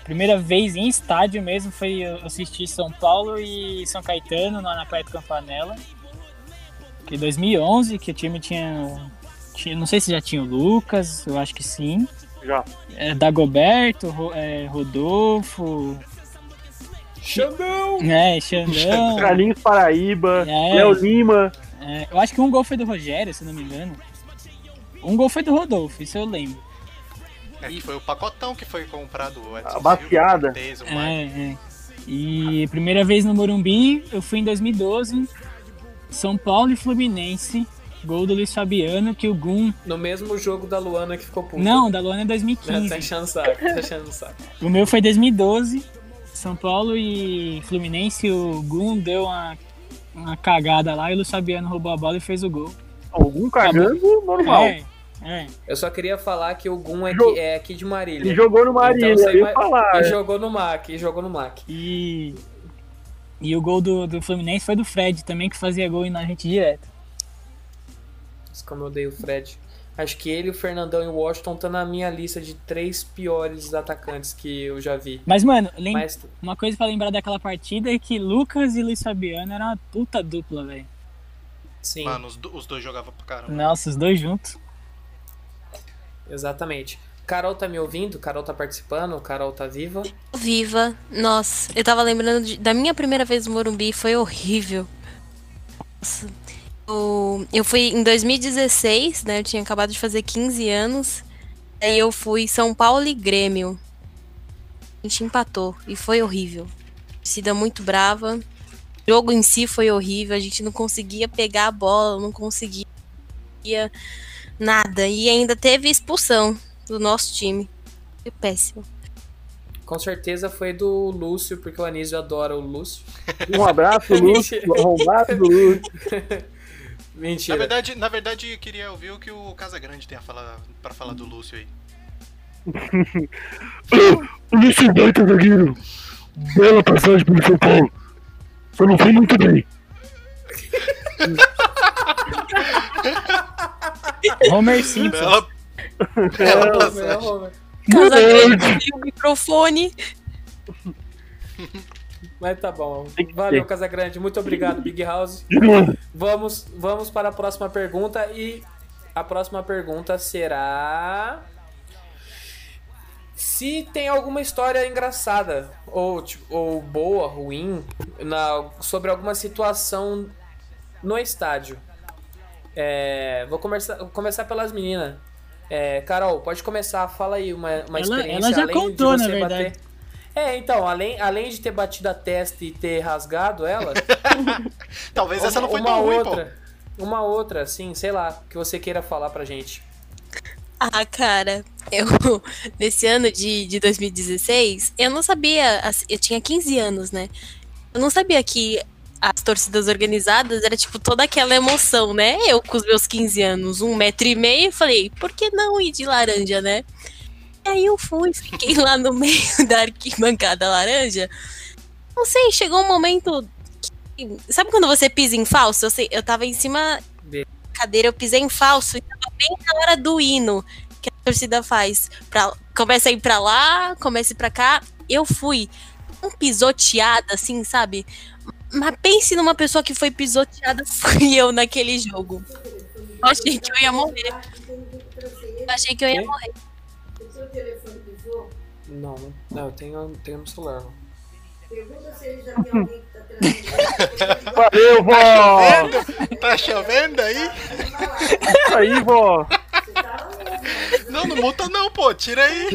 primeira vez em estádio mesmo foi eu assistir São Paulo e São Caetano lá na do Campanella. Que 2011, que o time tinha, tinha. Não sei se já tinha o Lucas, eu acho que sim. Já. É, Dagoberto, Ro- é, Rodolfo. Xandão! É, Xandão. Carlinhos Paraíba, É. Léo Lima. É, eu acho que um gol foi do Rogério, se não me engano. Um gol foi do Rodolfo, isso eu lembro. É que foi o pacotão que foi comprado. O Edson A baseada. Cortez, o É, é. E primeira vez no Morumbi, eu fui em 2012. São Paulo e Fluminense. Gol do Luiz Fabiano, que o Gum. No mesmo jogo da Luana que ficou puta. Não, da Luana é Tá 2015. enchendo o saco, tá enchendo o saco. O meu foi 2012. São Paulo e Fluminense. O Gum deu uma, uma cagada lá e o Luiz Fabiano roubou a bola e fez o gol. Algum cagando normal. É, é. Eu só queria falar que o Gum é, Jo- aqui, é aqui de Marília. Ele jogou no Marília, Então, eu ia falar. E jogou no MAC, e jogou no MAC. E, e o gol do, do Fluminense foi do Fred também, que fazia gol na gente direto. Nossa, Como eu odeio o Fred. Acho que ele, o Fernandão e o Washington tá na minha lista de três piores atacantes que eu já vi. Mas, mano, lem- Mas uma coisa pra lembrar daquela partida é que Lucas e Luiz Fabiano eram uma puta dupla, velho. sim, Mano, os, do- os dois jogavam pra caramba. Nossa, os dois juntos. exatamente. Carol tá me ouvindo? Carol tá participando? Carol tá viva? Viva. Nossa, eu tava lembrando de- da minha primeira vez no Morumbi, foi horrível. Nossa. Eu, eu fui em 2016, né? Eu tinha acabado de fazer 15 anos. Aí eu fui São Paulo e Grêmio. A gente empatou e foi horrível. Torcida muito brava. O jogo em si foi horrível. A gente não conseguia pegar a bola, não conseguia nada. E ainda teve expulsão do nosso time. Foi péssimo. Com certeza foi do Lúcio, porque o Anísio adora o Lúcio. Um abraço, Lúcio. Arrombado do Lúcio. Na Mentira. verdade, na verdade, eu queria ouvir o que o Casagrande tem a falar, pra falar do Lúcio aí. O Lúcio Baita zagueiro. Bela passagem pelo São Paulo. Só não foi muito bem. Homer Simpson. Bela, bela passagem. Casagrande o microfone. Mas tá bom. Valeu, ser. Casagrande. Muito obrigado, Big House. Vamos, vamos para a próxima pergunta e a próxima pergunta será se tem alguma história engraçada ou, tipo, ou boa, ruim na, sobre alguma situação no estádio. É, vou começar, começar pelas meninas. É, Carol, pode começar. Fala aí uma, uma Ela- experiência ela já além contou, de na você verdade. bater. É, então, além, além de ter batido a testa e ter rasgado ela, Talvez essa não foi uma tão ruim, outra, Uma outra, assim, sei lá, que você queira falar pra gente. Ah, cara, eu nesse ano de, de 2016, eu não sabia, eu tinha 15 anos, né? Eu não sabia que as torcidas organizadas era tipo toda aquela emoção, né? Eu com os meus 15 anos, um metro e meio, falei, por que não ir de laranja, né? E aí eu fui, fiquei lá no meio da arquibancada laranja. Não sei, chegou um momento. que- sabe quando você pisa em falso? Eu, sei, eu tava em cima da cadeira, eu pisei em falso e tava bem na hora do hino que a torcida faz. Pra, começa a ir pra lá, começa a ir pra cá. Eu fui tão pisoteada, assim, sabe? Mas pense numa pessoa que foi pisoteada, fui eu naquele jogo. Eu achei que eu ia morrer. Eu achei que eu ia morrer. Não, não, eu tenho, tenho no celular. não. Valeu, vó. Tá chovendo aí? Isso aí, vó. Não, não multa não, pô. Tira aí.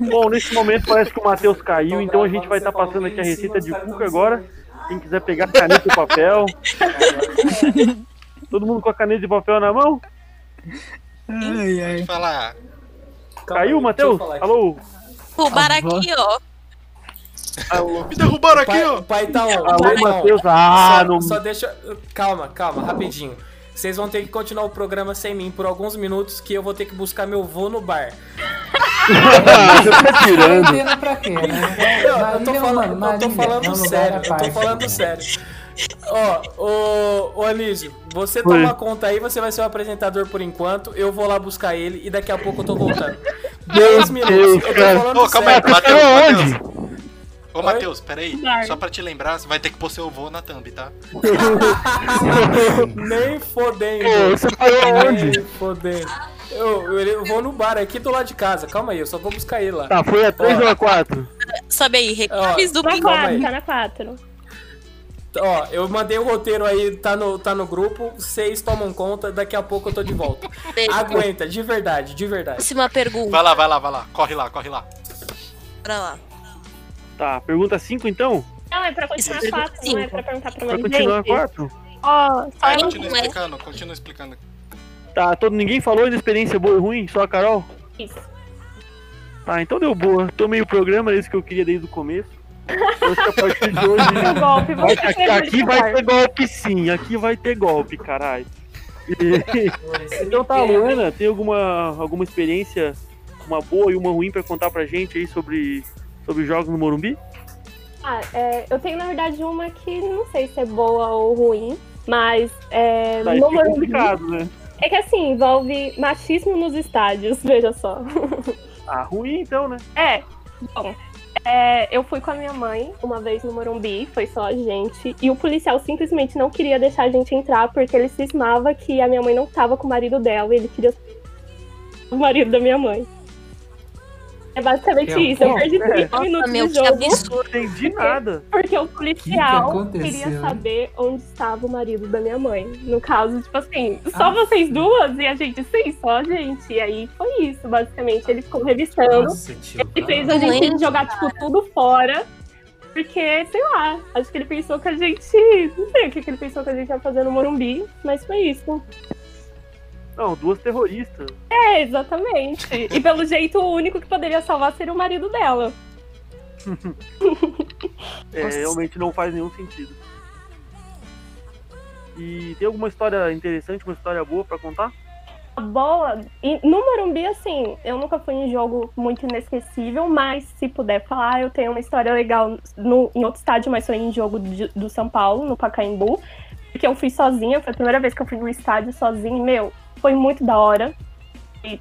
Bom, nesse momento parece que o Matheus caiu, então a gente vai estar passando aqui a receita de cuca agora. Quem quiser pegar caneta e papel. Todo mundo com a caneta e papel na mão? Ai, ai. Pode falar. Calma Caiu, Matheus? Alô? Roubaram aqui, ó. Me derrubaram aqui, ó. o pai tá on. Alô, tá. Matheus? Ah, só, não. só deixa. Calma, calma, rapidinho. Vocês vão ter que continuar o programa sem mim por alguns minutos, que eu vou ter que buscar meu vô no bar. Você tá tirando. Quarentena pra quê, né? Não, eu tô falando, mano, eu tô falando sério, eu tô falando sério. Ó, ô, ô Anísio, você Oi. toma conta aí, você vai ser o apresentador por enquanto, eu vou lá buscar ele e daqui a pouco eu tô voltando. 10 minutos, eu tô falando Ô, calma aí. Matheus, Tá Matheus. onde? Ô, Matheus, peraí. Só pra te lembrar, você vai ter que pôr seu vô na thumb, tá? Nem fodendo. Ô, você parou Nem onde? fodendo. Eu, eu vou no bar aqui do lado de casa. Calma aí, eu só vou buscar ele lá. Tá, foi a 3 Ó. ou a 4? Sobe aí, reclames do Tá na bingo. Calma aí. quatro, tá na quatro. Ó, eu mandei o roteiro aí, tá no, tá no grupo. Vocês tomam conta, daqui a pouco eu tô de volta. Aguenta, de verdade, de verdade. Próxima pergunta. Vai lá, vai lá, vai lá. Corre lá, corre lá. Bora lá. Tá, pergunta 5 então? Não, é pra continuar Isso, quatro, não é pra perguntar pra Pra mais continuar a gente. 4? Ó, só eu- continua mas- explicando, continua explicando. Tá, todo, ninguém falou de experiência boa e ruim, só a Carol? Isso. Tá, então deu boa. Tomei o programa, é isso que eu queria desde o começo. A partir de hoje. Golpe, vai- aqui, aqui vai ter golpe sim, aqui vai ter golpe, caralho. E- Então tá, Luana, tem alguma, alguma experiência, uma boa e uma ruim pra contar pra gente aí sobre, sobre jogos no Morumbi? Ah, é, eu tenho na verdade uma que não sei se é boa ou ruim, mas é, Tá, no é Morumbi complicado, né? é que assim, envolve machismo nos estádios, veja só. Ah, ruim então, né? É, bom. É, eu fui com a minha mãe uma vez no Morumbi, foi só a gente, e o policial simplesmente não queria deixar a gente entrar porque ele cismava que a minha mãe não tava com o marido dela e ele queria o marido da minha mãe. É basicamente Que isso, eu perdi 30 Nossa, minutos meu, de que jogo. absurdo. Não entendi nada. Porque o policial aconteceu, queria saber onde estava o marido da minha mãe. No caso, tipo assim, só Ah. vocês duas e a gente, sim, só a gente. E aí foi isso, basicamente. Ele ficou revistando. Nossa, tio. Ele fez a gente lembro, jogar, tipo, tudo fora. Porque, sei lá, acho que ele pensou que a gente. Não sei o que, que ele pensou que a gente ia fazer no Morumbi, mas foi isso. Não, duas terroristas. É, exatamente. E pelo jeito, o único que poderia salvar seria o marido dela. É, Nossa. realmente não faz nenhum sentido. E tem alguma história interessante, uma história boa pra contar? boa. E no Morumbi, assim, eu nunca fui em jogo muito inesquecível, mas se puder falar, eu tenho uma história legal no, em outro estádio, mas foi em jogo de- do São Paulo, no Pacaembu. Porque eu fui sozinha, foi a primeira vez que eu fui no estádio sozinha, e, meu, foi muito da hora. E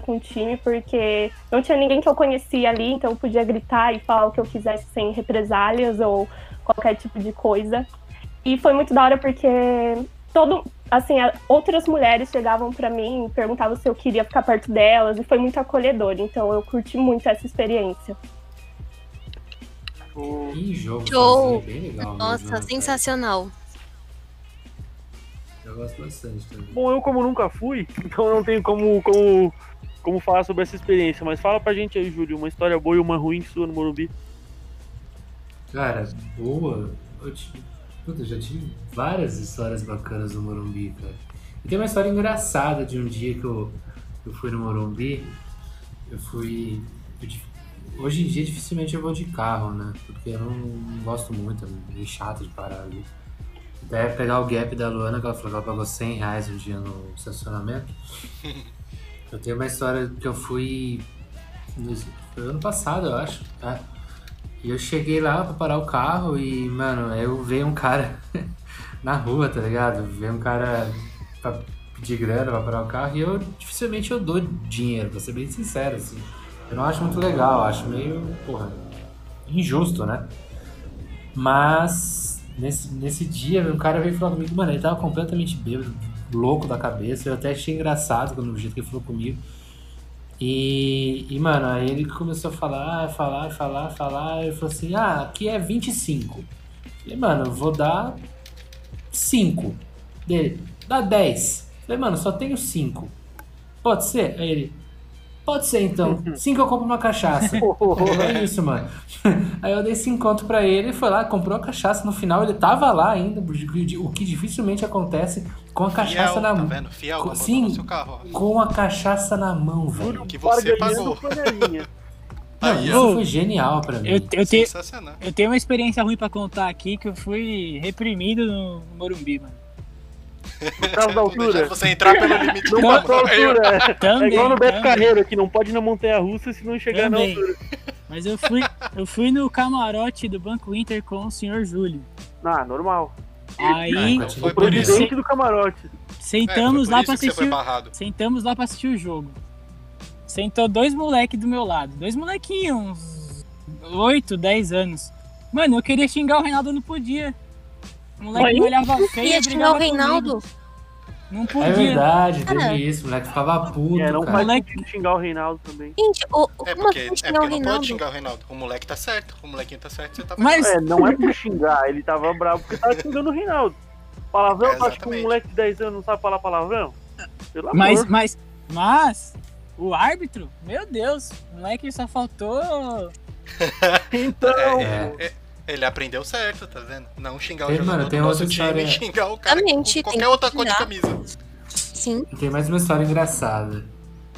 com o time, porque não tinha ninguém que eu conhecia ali, então eu podia gritar e falar o que eu quisesse sem represálias ou qualquer tipo de coisa. E foi muito da hora porque todo, assim, outras mulheres chegavam pra mim e perguntavam se eu queria ficar perto delas e foi muito acolhedor. Então eu curti muito essa experiência. Que jogo. Show. mesmo, Nossa, né, cara? Eu gosto bastante também. Bom, eu como nunca fui, então não tenho como, como, como falar sobre essa experiência. Mas fala pra gente aí, Júlio, uma história boa e uma ruim sua no Morumbi. Cara, boa. Eu tive, puta, eu já tive várias histórias bacanas no Morumbi, cara. E tem uma história engraçada de um dia que eu, eu fui no Morumbi. Eu fui. eu hoje em dia dificilmente eu vou de carro, né? Porque eu não, não gosto muito, é meio chato de parar ali. Até pegar o gap da Luana, que ela falou que ela pagou 100 reais um dia no estacionamento. Eu tenho uma história que eu fui. Foi ano passado, eu acho. tá? E eu cheguei lá pra parar o carro e, mano, eu veio um cara na rua, tá ligado? Veio um cara pra pedir grana pra parar o carro e eu dificilmente eu dou dinheiro, pra ser bem sincero, assim. Eu não acho muito legal, acho meio, porra, injusto, né? Mas nesse, nesse dia, um cara veio falar comigo, mano, ele tava completamente bêbado, louco da cabeça. Eu até achei engraçado quando o jeito que ele falou comigo. E, e, mano, aí ele começou a falar, falar, falar, falar. Ele falou assim: Ah, aqui é 25. Falei, mano, eu vou dar 5. Dele, dá 10. Falei, mano, só tenho 5. Pode ser? Aí ele, pode ser então. 5 eu compro uma cachaça. É isso, mano. Aí eu dei 5 conto pra ele, foi lá, comprou a cachaça. No final ele tava lá ainda, o que dificilmente acontece com a cachaça Fiel, na tá mão. vendo? Fiel, Com- sim, no seu carro, ó. com a cachaça na mão, velho. Que você pagou. panelinha. Não, Aí, isso foi genial pra mim. Eu, eu, te, Sensacional. eu tenho uma experiência ruim pra contar aqui que eu fui reprimido no Morumbi, mano. Por causa da altura. você entrar pelo limite Não passou a altura. É, Também, é igual no Beto também. Carreiro, que não pode ir na montanha russa se não chegar na Também. altura. Mas eu fui, eu fui no camarote do Banco Inter com o senhor Júlio. Ah, normal. Aí Ah, Foi O presidente do camarote. sentamos É, lá você assistir. Sentamos lá pra assistir o jogo. Sentou dois moleques do meu lado. Dois molequinhos, uns 8, 10 anos. Mano, eu queria xingar o Reinaldo, eu não podia. O moleque Oi? olhava feio Ia e xingar o Reinaldo? Não É podia. verdade, Cara. teve isso, o moleque ficava puto, É, não cara. sentido xingar o Reinaldo também. Gente, o, o, É porque, assim é porque o não pode xingar o Reinaldo. O moleque tá certo. O molequinho tá certo, você tá Mas, É, não é por xingar, ele tava bravo porque tava xingando o Reinaldo. Palavrão, É, tu acha que um moleque de 10 anos não sabe falar palavrão? Pelo mas, amor. mas, mas, o árbitro, meu Deus, o moleque só faltou. Então, É. É, ele aprendeu certo, tá vendo? Não xingar o Tem, jogador mano, tem do nosso outra time história- e xingar o cara com Exatamente, tem qualquer que outra cor de camisa. Sim. E tem mais uma história engraçada.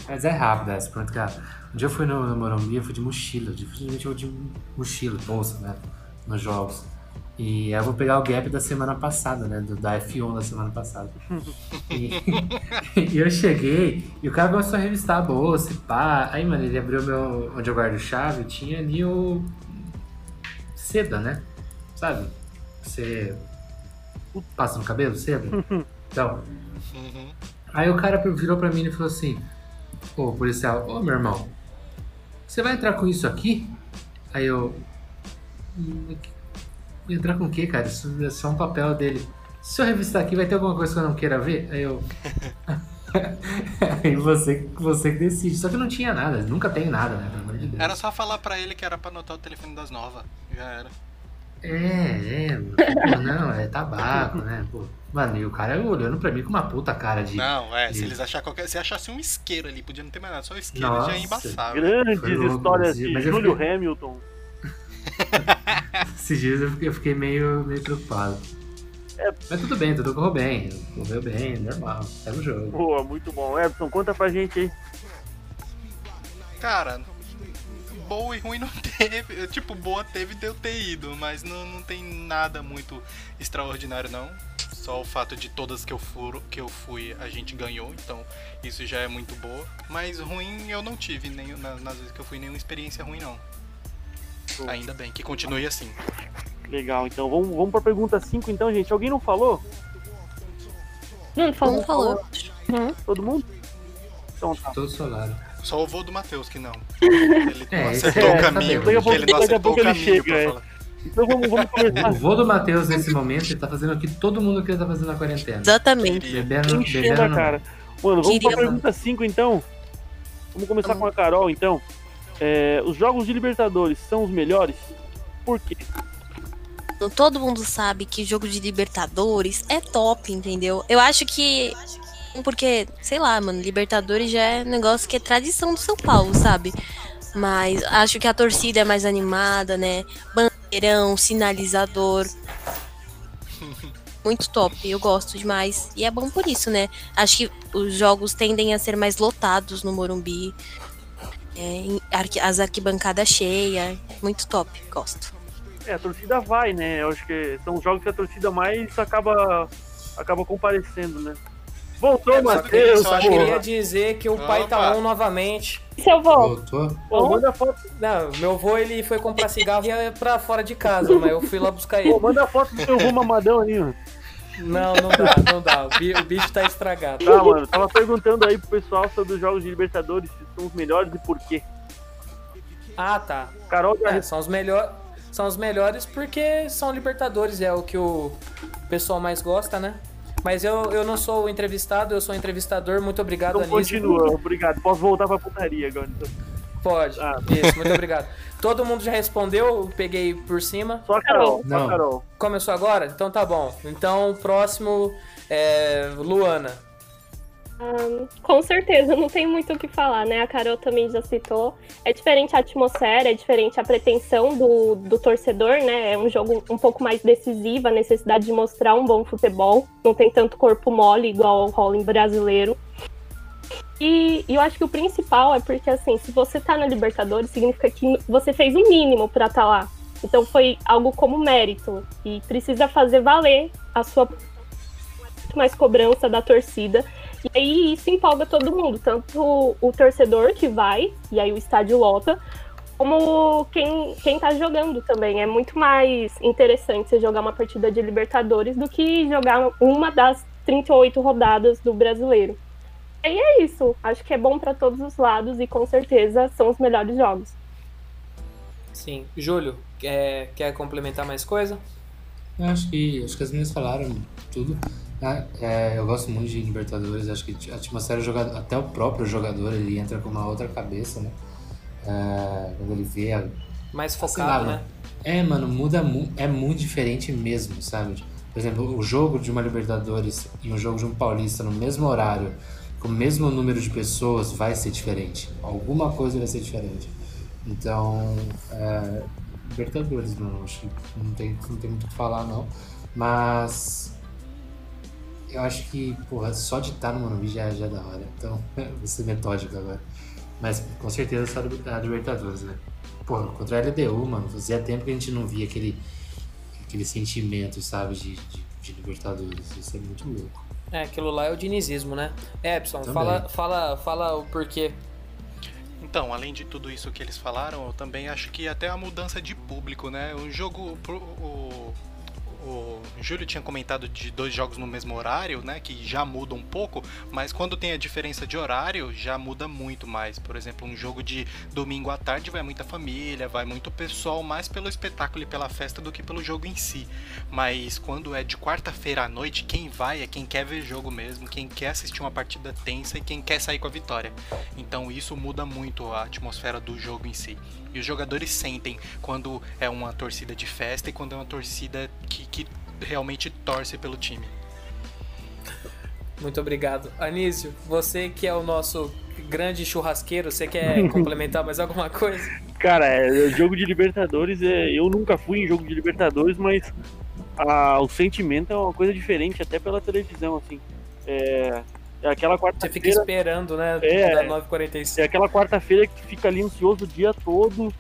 Mas é rápida essa, pronto, cara. Um dia eu fui no, no Morumbi, eu fui de mochila, dificilmente eu vou de mochila, bolsa, né? Nos jogos. E aí eu vou pegar o gap da semana passada, né? Do, da F1 da semana passada. E, e eu cheguei e o cara começou a revistar a bolsa e pá. Aí, mano, ele abriu meu. onde eu guardo chave, tinha ali o. seda, né? Sabe? Você passa no cabelo, seda? Então. Uhum. Aí o cara virou pra mim e falou assim: Ô policial, ô meu irmão, você vai entrar com isso aqui? Aí eu. "Hum, Entrar com o quê, cara? Isso é só um papel dele. Se eu revistar aqui, vai ter alguma coisa que eu não queira ver? Aí eu. Aí você, você que decide. Só que não tinha nada, nunca tem nada, né? Amor de Deus. Era só falar pra ele que era pra anotar o telefone das novas. Já era. É, é, mano. Pô, não, é tabaco, né? Pô. Mano, e o cara olhando pra mim com uma puta cara de. Não, é, se de- eles achar qualquer. Se achasse um isqueiro ali, podia não ter mais nada, só o isqueiro Nossa, já é embaçado. grandes louco, histórias mas- de Júlio fiquei- Hamilton. Esses dias eu fiquei, eu fiquei meio, meio preocupado. Mas tudo bem, tudo correu bem. Correu bem, normal. Era o jogo. Boa, muito bom. Edson, conta pra gente aí. Cara, boa e ruim não teve. Tipo, boa teve de eu ter ido, mas não, não tem nada muito extraordinário não. Só o fato de todas que eu, furo, que eu fui a gente ganhou, então isso já é muito boa. Mas ruim eu não tive, nem, na- nas vezes que eu fui, nenhuma experiência ruim não. Ainda bem, que continue assim. Legal, então vamos, vamos pra pergunta 5 então, gente. Alguém não falou? Não falou. Não falou. Todo mundo? Então tá. Todo solar. Só o vô do Matheus que não. Ele não É, acertou é, o caminho. daqui a pouco- ele não daqui a acertou o pouco ele caminho chega, pra é. falar. Então vamos, vamos começar O vô do Matheus, nesse momento, ele tá fazendo o que todo mundo queria tá fazendo na quarentena. Exatamente. Bebendo, enchendo bebendo a cara. Mano, vamos pra Queria- pergunta 5 então. Vamos começar com a Carol então. É, os jogos de Libertadores são os melhores? Por quê? Então, todo mundo sabe que jogo de Libertadores é top, entendeu? Eu acho que. Porque, sei lá, mano, Libertadores já é um negócio que é tradição do São Paulo, sabe? Mas acho que a torcida é mais animada, né? Bandeirão, sinalizador. Muito top, eu gosto demais. E é bom por isso, né? Acho que os jogos tendem a ser mais lotados no Morumbi. É, as arquibancadas cheias. Muito top, gosto. É, a torcida vai, né? Eu acho que são os jogos que a torcida mais acaba, acaba comparecendo, né? Voltou, É, Matheus, só Só queria porra. dizer que o pai Opa. tá on novamente. Seu vô, Voltou? Pô, manda foto, Não, meu avô ele foi comprar cigarro e ia pra fora de casa, mas eu fui lá buscar pô, ele. manda foto do seu vô mamadão ali, mano. Não, não dá, não dá. O bi- o bicho tá estragado. Tá, mano, tava perguntando aí pro pessoal sobre os jogos de Libertadores, se são os melhores e por quê. Ah, tá. Carol já É, são os melhores. São os melhores porque são Libertadores, é o que o pessoal mais gosta, né? Mas eu, eu não sou o entrevistado, eu sou o entrevistador. Muito obrigado, Então Anísio. continua, obrigado. Posso voltar pra putaria agora. Então. Pode. Ah. Isso, muito obrigado. Todo mundo já respondeu, eu peguei por cima. Só a Carol, só Não. a Carol. Começou agora? Então tá bom. Então, próximo é Luana. Ah, com certeza, não tem muito o que falar, né? A Carol também já citou. É diferente a atmosfera, é diferente a pretensão do, do torcedor, né? É um jogo um pouco mais decisivo, a necessidade de mostrar um bom futebol. Não tem tanto corpo mole igual ao rolling brasileiro. E, e eu acho que o principal é porque, assim, se você tá na Libertadores, significa que você fez o mínimo pra estar lá. Então foi algo como mérito. E precisa fazer valer a sua mais cobrança da torcida. E aí isso empolga todo mundo, tanto o, o torcedor que vai, e aí o estádio lota, como quem, quem tá jogando também. É muito mais interessante você jogar uma partida de Libertadores do que jogar uma das 38 rodadas do brasileiro. E é isso. Acho que é bom pra todos os lados e com certeza são os melhores jogos. Sim. Júlio, quer, quer complementar mais coisa? Eu acho que, acho que as meninas falaram tudo. Ah, é, eu gosto muito de Libertadores, acho que a atmosfera do jogador, até o próprio jogador, ele entra com uma outra cabeça, né? É, quando ele vê a, Mais lá, focado, mano. né? É, mano, muda mu- é muito diferente mesmo, sabe? Por exemplo, o jogo de uma Libertadores e um jogo de um Paulista no mesmo horário, com o mesmo número de pessoas, vai ser diferente. Alguma coisa vai ser diferente. Então, é, Libertadores, mano, acho que não tem, não tem muito o que falar, não. Mas eu acho que, porra, só de estar no Morumbi já, já é da hora. Então, vou ser metódico agora. Mas com certeza só a Libertadores, né? Porra, contra a LDU, mano, fazia tempo que a gente não via aquele, aquele sentimento, sabe, de, de, de Libertadores. Isso é muito louco. É, aquilo lá é o dinizismo, né? Epson, Também. fala, fala, fala o porquê. Então, além de tudo isso que eles falaram, eu também acho que até a mudança de público, né? O jogo. pro- O, o Júlio tinha comentado de dois jogos no mesmo horário, né? Que já muda um pouco, mas quando tem a diferença de horário, já muda muito mais. Por exemplo, um jogo de domingo à tarde vai muita família, vai muito pessoal, mais pelo espetáculo e pela festa do que pelo jogo em si. Mas quando é de quarta-feira à noite, quem vai é quem quer ver jogo mesmo, quem quer assistir uma partida tensa e quem quer sair com a vitória. Então isso muda muito a atmosfera do jogo em si. E os jogadores sentem quando é uma torcida de festa e quando é uma torcida que, que realmente torce pelo time. Muito obrigado. Anísio, você que é o nosso grande churrasqueiro, você quer complementar mais alguma coisa? Cara, é, jogo de Libertadores, é, eu nunca fui em jogo de Libertadores, mas a- o sentimento é uma coisa diferente, até pela televisão, assim. É, é aquela Você fica quarta-feira. esperando, né? É. Da 9h45. É aquela quarta-feira que fica ali ansioso o dia todo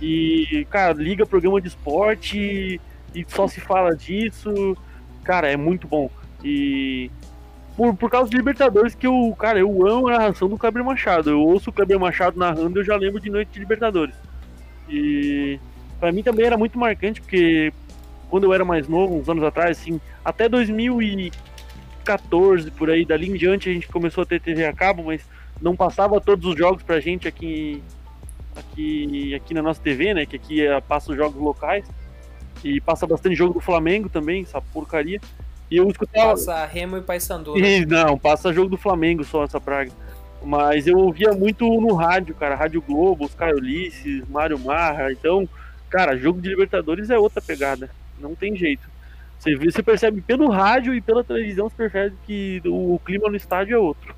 e, cara, liga programa de esporte e só se fala disso. Cara, é muito bom. E por, por causa de Libertadores que eu, cara, eu amo a narração do Kleber Machado. Eu ouço o Kleber Machado narrando eu já lembro de Noite de Libertadores. E pra mim também era muito marcante, porque quando eu era mais novo, uns anos atrás, assim, até 2014, por aí, dali em diante a gente começou a ter TV a cabo, mas não passava todos os jogos pra gente aqui aqui aqui na nossa TV, né, que aqui eh, passa os jogos locais e passa bastante jogo do Flamengo também, essa porcaria. E eu escutava Passa Remo e Paysandu. né? Não, passa jogo do Flamengo só essa praga. Mas eu ouvia muito no rádio, cara, Rádio Globo, Oscar Ulisses, Mário Marra, então, cara, jogo de Libertadores é outra pegada, não tem jeito. Você, vê, você percebe pelo rádio e pela televisão, você percebe que o, clima no estádio é outro.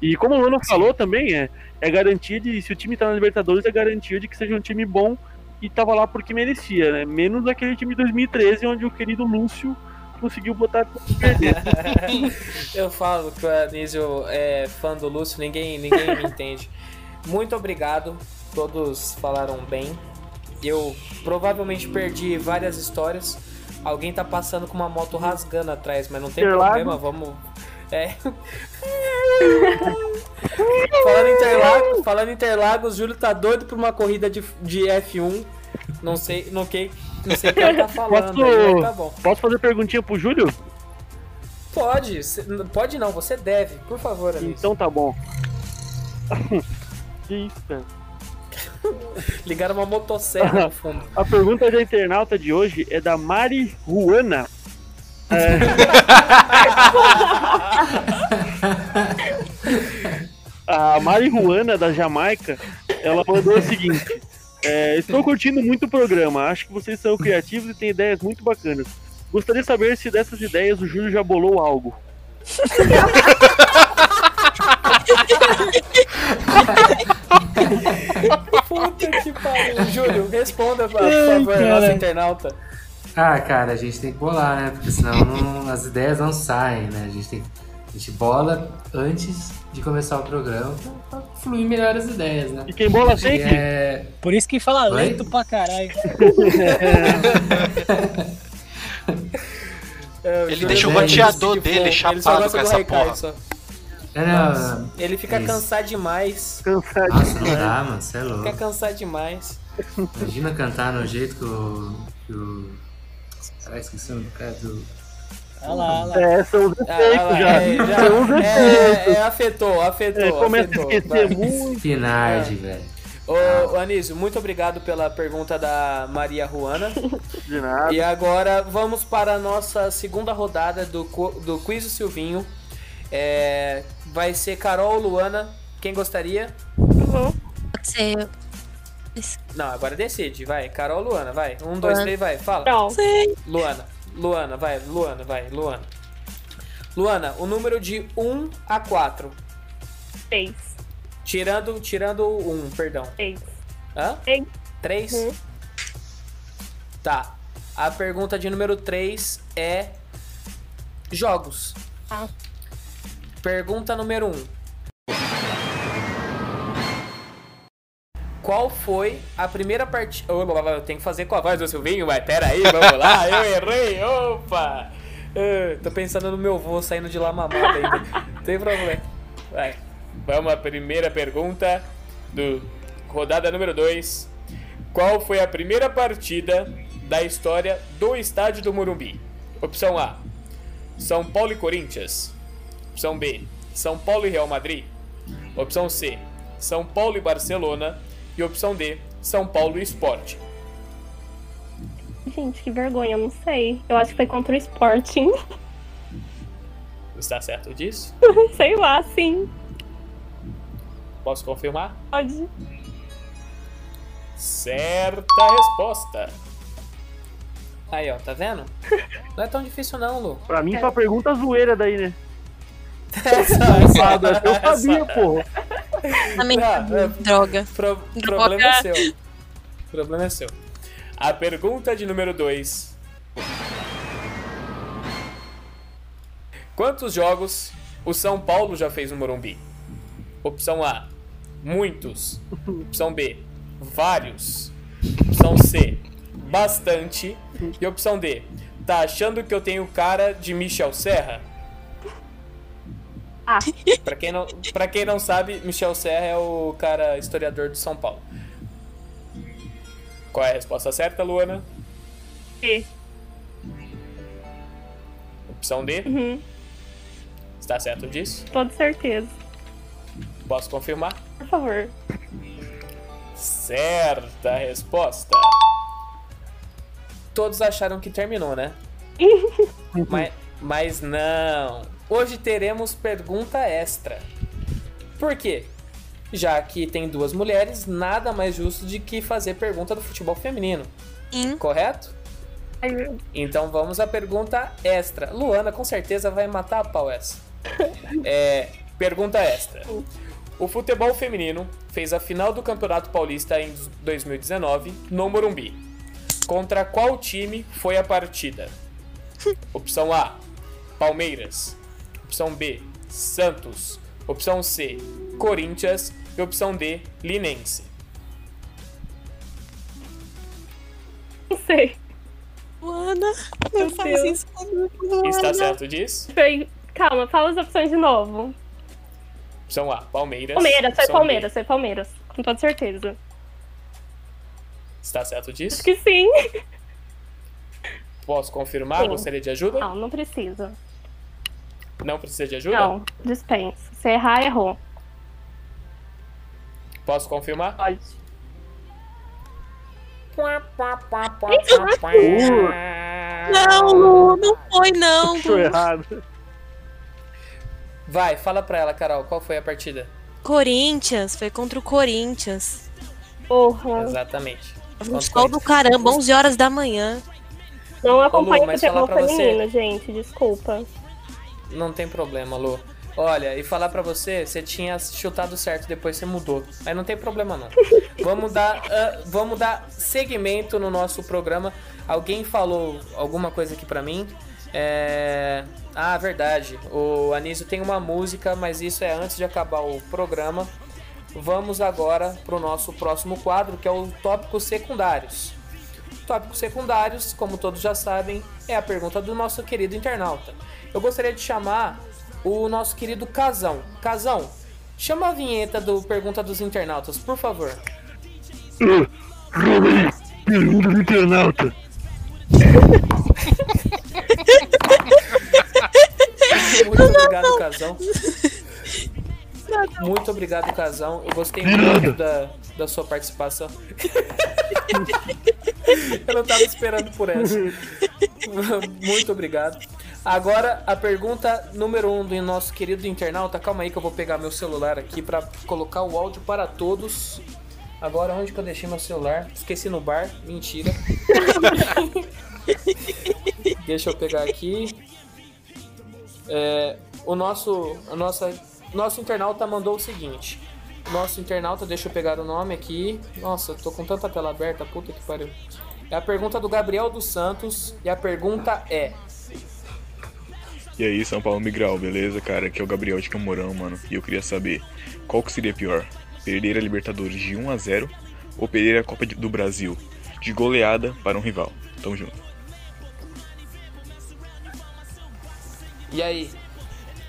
E como o Lano falou também, é, é garantia de, se o time tá na Libertadores, é garantia de que seja um time bom e tava lá porque merecia, né? Menos aquele time de 2013, onde o querido Lúcio conseguiu botar perder. Eu falo que o Anísio é fã do Lúcio, ninguém, ninguém me entende. Muito obrigado, todos falaram bem. Eu provavelmente perdi várias histórias. Alguém tá passando com uma moto rasgando atrás, mas não tem Interlagos? problema, vamos. É. falando em Interlagos, falando em Interlagos, o Júlio tá doido por uma corrida de, de F1. Não sei, não, que, não sei o que ele tá falando, Posso, aí, tá bom. posso fazer perguntinha pro Júlio? Pode, pode não, você deve, por favor. Então tá bom. que isso, cara? Ligaram uma motosserra no fundo. A pergunta da internauta de hoje é da Mari Juana. É. A Mari Juana, da Jamaica, ela mandou o seguinte: é, Estou curtindo muito o programa, acho que vocês são criativos e têm ideias muito bacanas. Gostaria de saber se dessas ideias o Júlio já bolou algo. Puta que pariu. Júlio, responda, por Ai, favor, cara. nossa internauta. Ah, cara, a gente tem que bolar, né? Porque senão não- as ideias não saem, né? A gente tem a gente bola antes de começar o programa pra, pra fluir melhor as ideias, né? E quem bola sempre? É... Por isso que fala Oi? lento pra caralho. É, Ele deixa o é roteador de dele ele chapado com essa porra. só. É, Nossa, não, ele fica isso. cansado demais. Cansado. Nossa, não dá, mano, você é Fica louco. cansado demais. Imagina cantar no jeito que o. Que o... Caralho, esqueci o nome do cara do. Olha lá, olha lá. É, são os Ah, efeitos ah, já. é, já- São os é, efeitos. é, afetou, afetou. É, começa a afetou, esquecer vai. muito. Finardi, velho. Ô, ô, Anísio, muito obrigado pela pergunta da Maria Ruana. De nada. E agora vamos para a nossa segunda rodada do, do Quiz do Silvinho. É, vai ser Carol ou Luana. Quem gostaria? Uhum. Pode ser. Não, agora decide. Vai, Carol ou Luana? Vai. Um, dois, Luana. três, vai. Fala. Não. Luana. Luana, vai. Luana, vai. Luana. Luana, o número de 1 a 4. Seis. Tirando, tirando o 1, perdão. Seis. Hã? Seis. 3? Uhum. Tá. A pergunta de número 3 é jogos. Tá. Pergunta número 1. Qual foi a primeira partida. Eu tenho que fazer com a voz do Silvinho, mas pera aí, vamos lá, eu errei, opa! Ah, tô pensando no meu vô saindo de lá mamado ainda. Não tem problema. Vai. Vamos à primeira pergunta do rodada número 2. Qual foi a primeira partida da história do estádio do Morumbi? Opção A: São Paulo e Corinthians. Opção B: São Paulo e Real Madrid. Opção C: São Paulo e Barcelona. E opção D: São Paulo e Sport. Gente, que vergonha, eu não sei. Eu acho que foi contra o Sporting. Está certo disso? sei lá, sim. Posso confirmar? Pode. Certa resposta. Aí, ó, tá vendo? Não é tão difícil não, Lu. Pra mim, só pergunta zoeira daí, né? Essa, Eu sabia, porra. Também. Não, é- Droga. Pro- problema é seu. Problema é seu. A pergunta de número 2. Quantos jogos o São Paulo já fez no Morumbi? Opção A: muitos. Opção B: vários. Opção C: bastante. E opção D: tá achando que eu tenho cara de Michel Serra? Ah. Pra quem não, pra quem não sabe, Michel Serra é o cara historiador de São Paulo. Qual é a resposta certa, Luana? E. Opção D? Uhum. Está certo disso? Toda certeza. Posso confirmar? Por favor. Certa resposta. Todos acharam que terminou, né? mas, mas não. Hoje teremos pergunta extra. Por quê? Já que tem duas mulheres, nada mais justo de que fazer pergunta do futebol feminino. Sim. Correto? Meu- Então vamos à pergunta extra. Luana com certeza vai matar a pau essa. É, pergunta extra. O futebol feminino fez a final do Campeonato Paulista em 2019 no Morumbi. Contra qual time foi a partida? Opção A: Palmeiras. Opção B: Santos. Opção C: Corinthians. E opção D: Linense. Não sei. Luana, não Meu faz Deus. isso comigo, Luana. Está certo disso? Foi... Calma, fala as opções de novo. Opção A: Palmeiras. Palmeiras, foi B, Palmeiras, foi Palmeiras. Com toda certeza. Está certo disso? Acho que sim. Posso confirmar? Sim. Gostaria de ajuda? Não, não precisa. Não precisa de ajuda? Não, dispensa. Se errar, errou. Posso confirmar? Pode. Não, Lu, não foi não. Lu. errado. Vai, fala pra ela, Carol, qual foi a partida? Corinthians, foi contra o Corinthians. Porra. Exatamente. Um sol do caramba, 11 horas da manhã. Não acompanho mas futebol feminino, gente. Desculpa. Não tem problema, Lu. Olha, e falar pra você, você tinha chutado certo, depois você mudou. Aí não tem problema não. vamos dar, ah, vamos dar segmento no nosso programa. Alguém falou alguma coisa aqui pra mim? É... Ah, verdade. O Anísio tem uma música, mas isso é antes de acabar o programa. Vamos agora pro nosso próximo quadro, que é o tópicos secundários. Tópicos secundários, como todos já sabem, é a pergunta do nosso querido internauta. Eu gostaria de chamar o nosso querido Casão. Casão, chama a vinheta do Pergunta dos Internautas, por favor. Pergunta do internauta. Muito obrigado, Casão. Muito obrigado, Casão. Eu gostei muito da, da sua participação. Eu não tava esperando por essa. Muito obrigado. Agora, a pergunta número um do nosso querido internauta. Calma aí que eu vou pegar meu celular aqui para colocar o áudio para todos. Agora, onde que eu deixei meu celular? Esqueci no bar. Mentira. Deixa eu pegar aqui. É, o nosso, a nossa, nosso internauta mandou o seguinte. Nosso internauta, deixa eu pegar o nome aqui. Nossa, tô com tanta tela aberta, puta que pariu. É a pergunta do Gabriel dos Santos. E a pergunta é: E aí, São Paulo Migral, beleza, cara? Aqui é o Gabriel de Camorão, mano. E eu queria saber, qual que seria pior? Perder a Libertadores de 1 a 0 ou perder a Copa do Brasil de goleada para um rival? Tamo junto. E aí?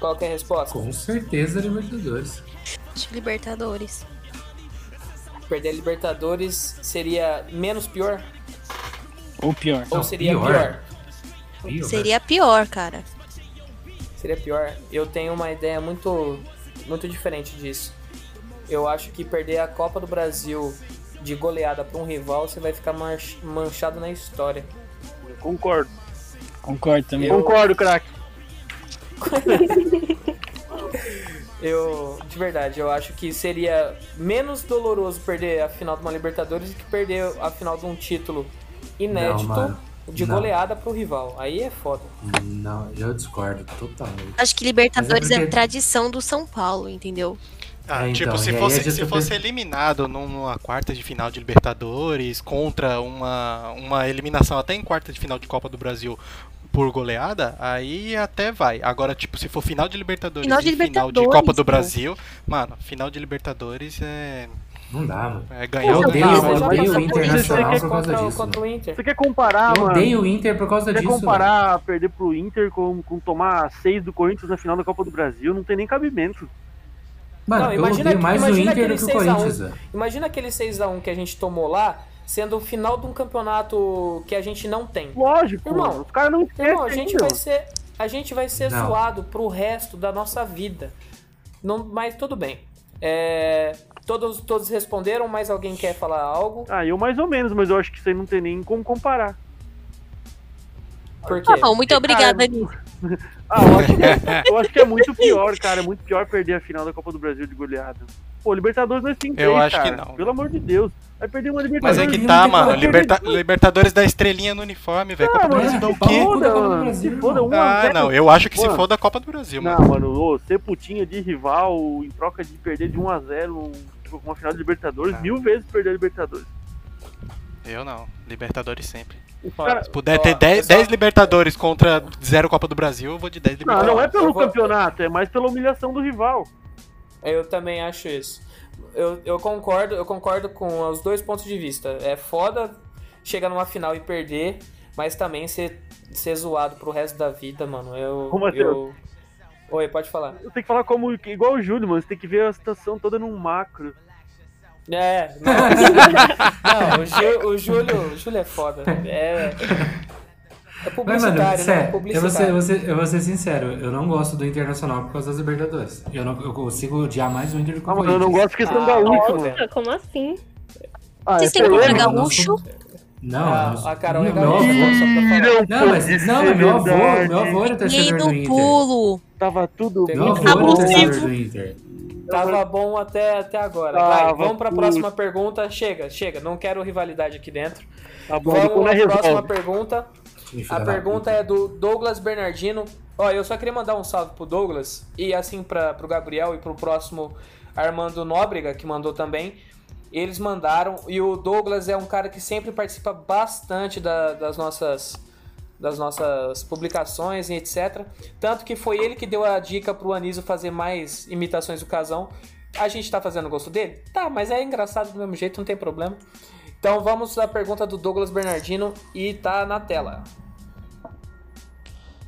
Qual que é a resposta? Com certeza Libertadores. De Libertadores. Perder a Libertadores seria menos pior? Ou pior. Ou Não, seria pior. pior? Pior. Seria pior, cara. Seria pior. Eu tenho uma ideia muito, muito diferente disso. Eu acho que perder a Copa do Brasil de goleada para um rival, você vai ficar manch- manchado na história. Concordo. Concordo também. Concordo, craque. Eu, de verdade, eu acho que seria menos doloroso perder a final de uma Libertadores do que perder a final de um título inédito Não, mano. de Não. goleada pro rival. Aí é foda. Não, eu discordo totalmente. Acho que Libertadores é é, porque- tradição do São Paulo, entendeu? Ah, É, tipo, então, se e aí fosse, gente se tá fosse eliminado num- numa quarta de final de Libertadores contra uma, uma eliminação até em quarta de final de Copa do Brasil por goleada, aí até vai. Agora, tipo, se for final de Libertadores Final de e final de Libertadores, Copa do. Brasil, mano, final de Libertadores é, Não dá, mano. é ganhar Eu odeio, ganhar. eu odeio o Internacional quer por causa contra, o- disso. contra o Inter. Você quer comparar, Eu mano? odeio o Inter por causa Quer disso. comparar perder pro Inter com, com tomar seis do Corinthians na final da Copa do Brasil? Não tem nem cabimento. Mano, Não, eu imagina odeio que- mais o imagina Inter aquele do que o 6 a 1. Corinthians. Imagina aquele 6x1 que a gente tomou lá, sendo o final de um campeonato que a gente não tem. Lógico, Irmão. Os caras não. Irmão, a gente ainda. vai ser, a gente vai ser Não. zoado pro resto da nossa vida. Não, mas tudo bem. É, todos, todos responderam, mas alguém quer falar algo? Ah, eu mais ou menos, mas eu acho que isso aí não tem nem como comparar. Por quê? Tá bom, muito obrigada. Ah, eu acho, que é, eu acho que é muito pior, cara. É muito pior perder a final da Copa do Brasil de goleada. Pô, Libertadores nós tem Eu três, acho que cara. não. Pelo amor de Deus. Vai perder uma Mas Libertadores. é que não tá, mano. Liberta- perder. Libertadores da estrelinha no uniforme, velho. Copa do Brasil dá o se quê? foda, Foda, do mano. Se foda, um a Ah, zero. não. Eu acho que se Mano. for da Copa do Brasil, Não, mano. mano, ô, ser putinha de rival em troca de perder de 1x0 um, tipo, uma final de Libertadores, Ah. mil vezes perder a Libertadores. Eu não. Libertadores sempre. Cara, Se puder Ó, ter 10, pessoal- 10 Libertadores contra 0 Copa do Brasil, eu vou de 10 Não, Libertadores. não é pelo eu vou- campeonato, é mais pela humilhação do rival. Eu também acho isso. Eu, eu concordo, eu concordo com os dois pontos de vista. É foda chegar numa final e perder, mas também ser, ser zoado pro resto da vida, mano. Eu. Ô, Matheus. eu... Oi, pode falar. Eu tenho que falar como igual o Júlio, mano. Você tem que ver a situação toda num macro. É, não, não o, Ju- o Júlio, o Júlio é foda. É, é Mas, publicitário, mano, né? sério, eu vou, ser, Publicitário. eu, vou ser, eu vou ser sincero, eu não gosto do Internacional por causa das Libertadores. Eu, não, eu consigo odiar mais o Inter do que o Ah, mano, eu Corinthians. não gosto de questão Ah, gaúcho, velho. Como assim? Ah, Vocês é têm contra eu não gaúcho? Não, Ah, eu- a Carol é gaúcha, avô- só pra falar. Não, Não, mas, não, mas meu avô, meu avô era torcedor do no Inter. pulo. Tava tudo Tem Meu avô era torcedor do Inter. Tava bom até, até agora. Tava Vai, vamos pra puto. próxima pergunta. Chega, chega. Não quero rivalidade aqui dentro. Tá bom, Vamos nós próxima resolve. pergunta. A pergunta é do Douglas Bernardino. Ó, eu só queria mandar um salve pro Douglas e assim para pro Gabriel e pro próximo Armando Nóbrega, que mandou também. Eles mandaram e o Douglas é um cara que sempre participa bastante da- das nossas das nossas publicações e etc. Tanto que foi ele que deu a dica pro Anísio fazer mais imitações do Casão. A gente tá fazendo gosto dele? Tá, mas é engraçado do mesmo jeito, não tem problema. Então vamos à pergunta do Douglas Bernardino e tá na tela.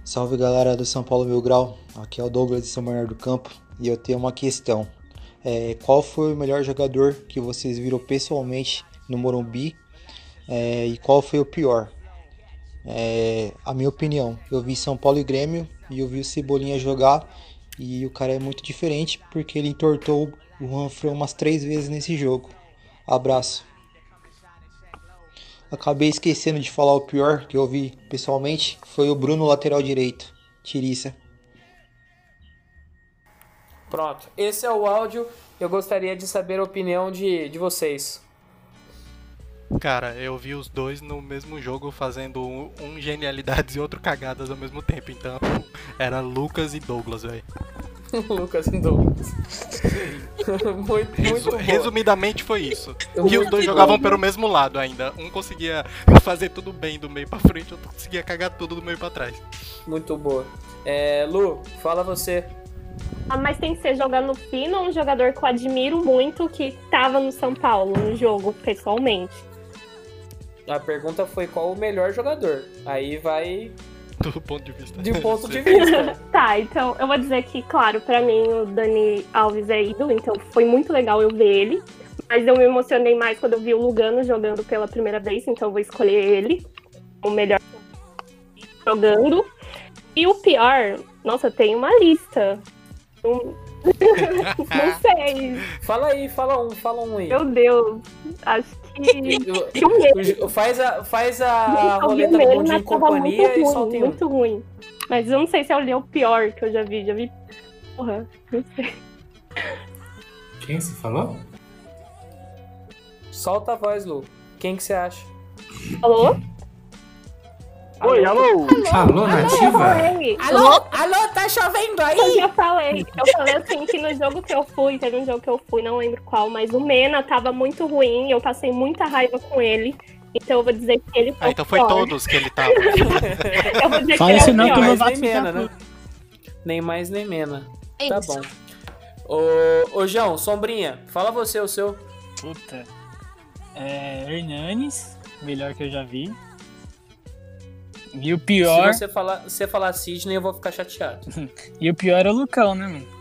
Salve galera do São Paulo Mil Grau, aqui é o Douglas de São Bernardo do Campo e eu tenho uma questão. É, qual foi o melhor jogador que vocês viram pessoalmente no Morumbi É, e qual foi o pior? É, a minha opinião, eu vi São Paulo e Grêmio e eu vi o Cebolinha jogar e o cara é muito diferente porque ele entortou o Juanfran umas três vezes nesse jogo. Abraço. Acabei esquecendo de falar o pior que eu vi pessoalmente. Foi o Bruno, lateral direito. Tiriça. Pronto. Esse é o áudio. Eu gostaria de saber a opinião de, de vocês. Cara, eu vi os dois no mesmo jogo fazendo um, um genialidades e outro cagadas ao mesmo tempo. Então, era Lucas e Douglas, velho. Lucas e Douglas. muito, Resu- muito bom. resumidamente foi isso. Eu E os dois jogavam pelo mesmo lado ainda. Um conseguia fazer tudo bem do meio pra frente, outro conseguia cagar tudo do meio pra trás. Muito boa. É, Lu, fala você. Ah, mas tem que ser jogando fino ou um jogador que eu admiro muito que tava no São Paulo no jogo, pessoalmente. A pergunta foi qual o melhor jogador. Aí vai Do ponto de vista. de um ponto de vista. Tá, então eu vou dizer que, claro, pra mim o Dani Alves é ídolo, então foi muito legal eu ver ele. Mas eu me emocionei mais quando eu vi o Lugano jogando pela primeira vez, então eu vou escolher ele, o melhor jogando. E o pior, nossa, tem uma lista. Não, não sei. Fala aí, fala um, fala um aí. Meu Deus, acho Faz a, faz a Eu roleta o do Bom Dia tava Companhia muito e ruim, soltem um. muito ruim. Mas eu não sei se eu li o pior que eu já vi. Já vi. Porra, não sei. Quem se falou? Solta a voz, Lu. Quem que você acha? Alô? Oi, alô? Alô, nativa? Alô? Alô, tá chovendo aí? Eu falei. Eu falei assim que no jogo que eu fui, teve um jogo que eu fui, não lembro qual, mas o Mena tava muito ruim, eu passei muita raiva com ele. Então eu vou dizer que ele foi Ah, então foi pior. todos que ele tava. Eu vou dizer Fala que ele é não, o que o pior. Lovato nem Mena, né? Nem mais nem menos. É tá isso. bom. Ô, ô, João, Sombrinha, fala você o seu. Puta. É. Hernanes, melhor que eu já vi. E o pior. Se você falar, se você falar Sidney, eu vou ficar chateado. E o pior é o Lucão, né, mano?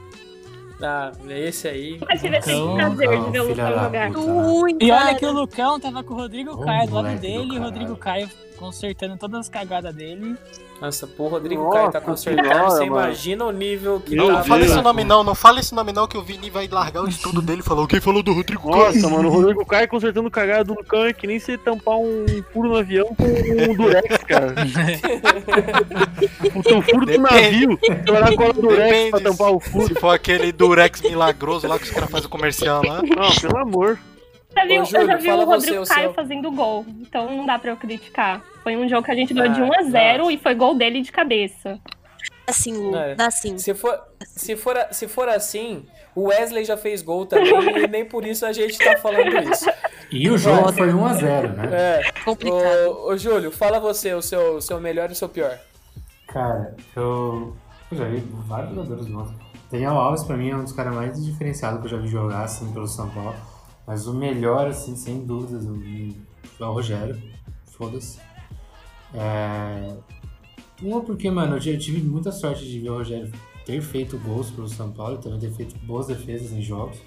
Ah, esse aí. Tive esse Lucão, prazer de ver o Lucão jogar. puta. Ruim, E olha que o Lucão tava com o Rodrigo Caio do lado do dele, e o. Rodrigo Caio consertando todas as cagadas dele. Nossa, pô, o Rodrigo Nossa Caio tá consertando. senhora, Você mano. imagina o nível que Meu tá. Não fala esse nome não, não fala esse nome não, que o Vini vai largar o estudo dele e falou quem falou do Rodrigo Caio. Nossa, mano, o Rodrigo Caio consertando cagada do Lucão é que nem você tampar um furo no avião com um durex, cara. Puta, um furo do navio, estourar cola durex Depende pra tampar o furo. Se for aquele Durex milagroso lá que os caras fazem o comercial lá. Não, pelo amor. Eu já vi, Ô, eu Júlio, já vi o Rodrigo você o Caio seu. fazendo gol, então não dá pra eu criticar. Foi um jogo que a gente ganhou de Ah, 1 a 0 nossa. e foi gol dele de cabeça. Dá sim, Lu. É. Dá sim. Se for, se, for, se for assim, o Wesley já fez gol também e nem por isso a gente tá falando isso. E o jogo foi 1x0, né? É. Complicado. Ô, ô, Júlio, fala você o seu, seu melhor e o seu pior. Cara, eu, eu já vi vários jogadores nossos. Daniel Alves, pra mim, é um dos caras mais diferenciados que eu já vi jogar, assim, pelo São Paulo. Mas o melhor, assim, sem dúvidas, o- é o Rogério. Foda-se. É... Uma porque, mano, eu tive muita sorte de ver o Rogério ter feito gols pelo São Paulo, também ter feito boas defesas em jogos.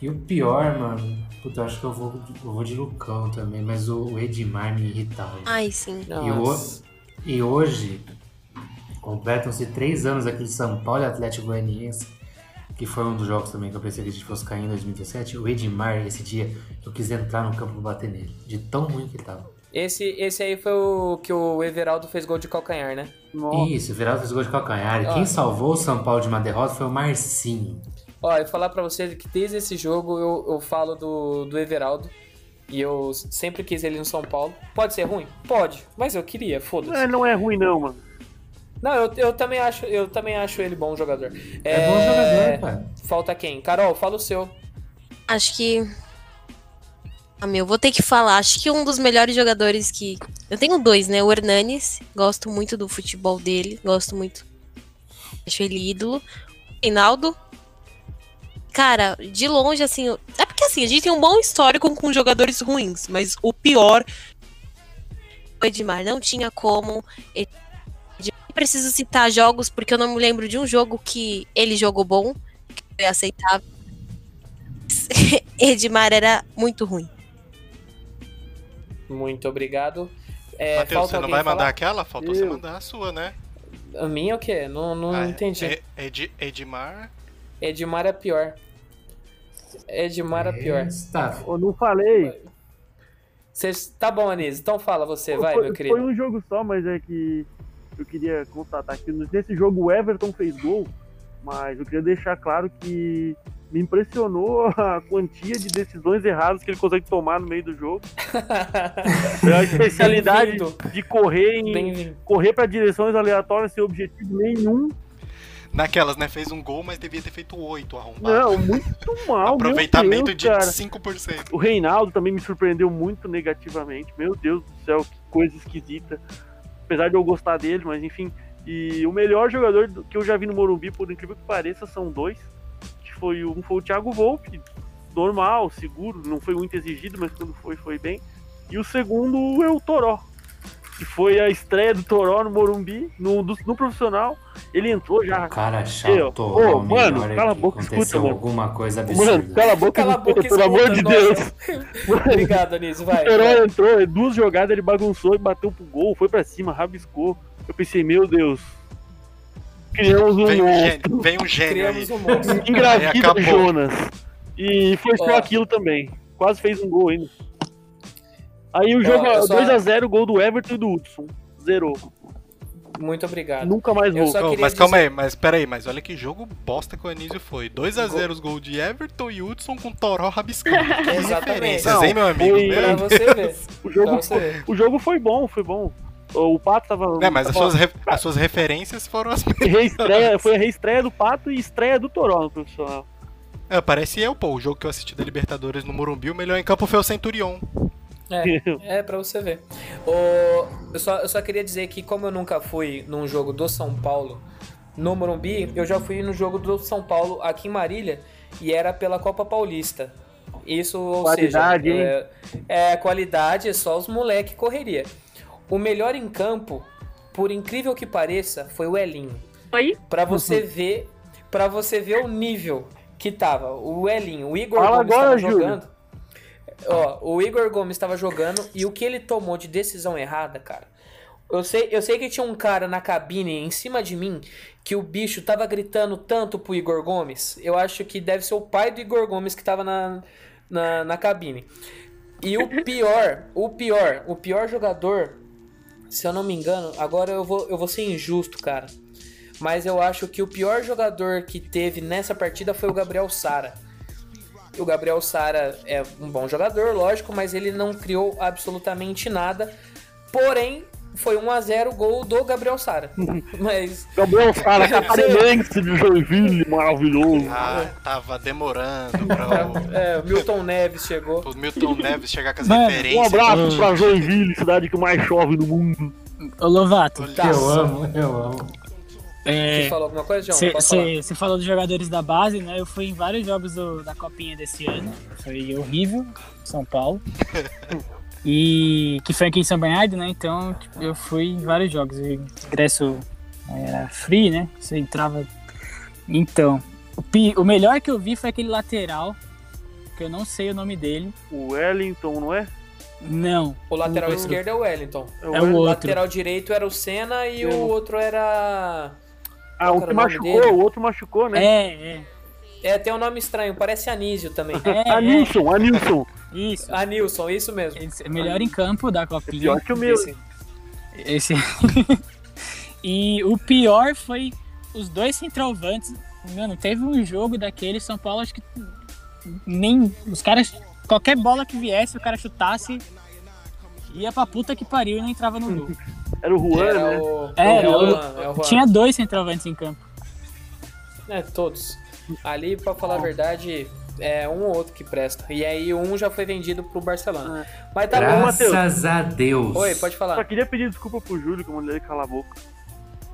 E o pior, mano, puta, eu acho que eu vou, eu vou de Lucão também, mas o, o Edmar me irritava. Ai, sim. E, o- e hoje completam-se três anos aquele São Paulo e Atlético Goianiense, que foi um dos jogos também que eu pensei que a gente fosse cair em 2017. O Edmar, esse dia, eu quis entrar no campo pra bater nele, de tão ruim que tava. Esse, esse aí foi o que o Everaldo fez gol de calcanhar, né? Isso, o Veraldo fez gol de calcanhar. E Ó. quem salvou o São Paulo de uma derrota foi o Marcinho. Ó, eu falar pra você que desde esse jogo eu, eu falo do, do Everaldo. E eu sempre quis ele no São Paulo. Pode ser ruim? Pode. Mas eu queria, foda-se. É, não é ruim não, mano. Não, eu, eu, também acho, eu também acho ele bom jogador. É bom jogador, cara. Falta quem? Carol, fala o seu. Acho que. Ah, meu, vou ter que falar. Acho que um dos melhores jogadores que. Eu tenho dois, né? O Hernanes. Gosto muito do futebol dele. Gosto muito. Acho ele ídolo. Reinaldo. Cara, de longe, assim. É porque assim, a gente tem um bom histórico com jogadores ruins, mas o pior. O Edmar não tinha como. Ele- preciso citar jogos, porque eu não me lembro de um jogo que ele jogou bom, que foi aceitável. Edmar era muito ruim. Muito obrigado. É, Matheus, você não vai mandar falar? aquela? Faltou você Eu. mandar a sua, né? A minha o quê? Não, não Ah, entendi. é- Ed- Edmar. Edmar é pior. Edmar a pior. Tá. Eu não falei. Cês- Tá bom, Anísio. Então fala você, vai, foi, meu querido. Foi um jogo só, mas é que eu queria constatar que nesse jogo o Everton fez gol, mas eu queria deixar claro que me impressionou a quantia de decisões erradas que ele consegue tomar no meio do jogo. É a especialidade de correr em correr para direções aleatórias sem objetivo nenhum. Naquelas, né? Fez um gol, mas devia ter feito oito arrombado. Não, muito mal. Aproveitamento Deus, de cara. 5%. O Reinaldo também me surpreendeu muito negativamente. Meu Deus do céu, que coisa esquisita. Apesar de eu gostar dele, mas enfim. E o melhor jogador do- que eu já vi no Morumbi, por incrível que pareça, são dois. Que foi um foi o Thiago Volpe, normal, seguro, não foi muito exigido, mas quando foi, foi bem. E o segundo é o Toró, que foi a estreia do Toró no Morumbi, no, do- no profissional. Ele entrou já. Cara Eu, chato, ô, Romero, mano, olha cala a boca, escuta, mano. alguma coisa absurda. Mano, cala a boca, Cala a escuta, boca, pelo amor escuta, de. Deus. Obrigado, Anísio. Vai. O Herói vai. entrou, é duas jogadas, ele bagunçou e bateu pro gol, foi pra cima, rabiscou. Eu pensei, meu Deus. Criamos um Vem um monstro. gênio, vem um gênio aí. Criamos um monstro. Aí Engravida. Jonas. E foi só aquilo também. Quase fez um gol ainda. Aí o jogo, eu só- 2x0, gol do Everton e do Hudson. Zerou. Muito obrigado. Nunca mais vou. queria mas calma dizer- aí, mas pera aí, mas olha que jogo bosta que o Anísio foi. 2x0 os gols de Everton e Hudson com Toró rabiscando. Que Exatamente. referências, Não, hein, meu amigo? foi- Meu você ver. O Pra jogo, você foi, ver. o jogo foi bom, foi bom. O Pato tava. É, mas as suas, re- as suas referências foram as mesmas. reestreia, foi a reestreia do Pato e estreia do Toró no profissional. É, parece eu, pô. O jogo que eu assisti da Libertadores no Morumbi, o melhor em campo foi o Centurion. É, é pra você ver. O, eu, só, eu só queria dizer que, como eu nunca fui num jogo do São Paulo no Morumbi, eu já fui no jogo do São Paulo aqui em Marília e era pela Copa Paulista. Isso, ou Qualidade, seja, é, é qualidade, é só os moleque correria. O melhor em campo, por incrível que pareça, foi o Elinho. Oi? Pra você ver, para você ver o nível que tava. O Elinho, o Igor Fala Gomes agora, tava Júlio. jogando. Ó, o Igor Gomes estava jogando e o que ele tomou de decisão errada, cara. Eu sei, eu sei que tinha um cara na cabine em cima de mim que o bicho tava gritando tanto pro Igor Gomes. Eu acho que deve ser o pai do Igor Gomes que tava na, na, na cabine. E o pior, o pior, o pior jogador, se eu não me engano, agora eu vou, eu vou ser injusto, cara. Mas eu acho que o pior jogador que teve nessa partida foi o Gabriel Sara. O Gabriel Sara é um bom jogador, lógico, mas ele não criou absolutamente nada. Porém, foi 1 a 0 gol do Gabriel Sara. Mas Gabriel Sara, catarinense de Joinville, maravilhoso. Ah, tava demorando pra o, é, o Milton Neves chegou. o Milton Neves chegar com as Mano, Um referências. abraço pra Joinville, cidade que mais chove no mundo. Ô, Lovato, Tá. Eu amo, eu amo. É, Você falou alguma coisa, João? Você falou dos jogadores da base, né? Eu fui em vários jogos do- da Copinha desse ano. Foi horrível, São Paulo. E que foi aqui em São Bernardo, né? Então tipo, eu fui em vários jogos. O ingresso era free, né? Você entrava. Então, o, pi- o melhor que eu vi foi aquele lateral, que eu não sei o nome dele. O Wellington, não é? Não. O lateral o- esquerdo é o Wellington. É É o outro. lateral direito era o Senna e o outro era. Ah, um que machucou, dele? o outro machucou, né? É, é. É, tem um nome estranho, parece Anísio também. É, é. Anilson, Anilson. Isso. Anilson, isso mesmo. Esse é melhor em campo da Copinha. Pior que o meu. Esse- Esse. e o pior foi os dois centroavantes. Mano, teve um jogo daquele São Paulo, acho que nem os caras qualquer bola que viesse, o cara chutasse ia pra puta que pariu e não entrava no gol. Era o Juan, Era né? o. É, é o eu- Juan, é o Juan. Tinha dois centroavantes em campo. É, todos. Ali, pra falar a verdade, é um ou outro que presta. E aí um já foi vendido pro Barcelona. Mas tá bom, Matheus. Graças a Deus. Oi, pode Só falar. queria pedir desculpa pro Júlio que eu mandei ele calar a boca.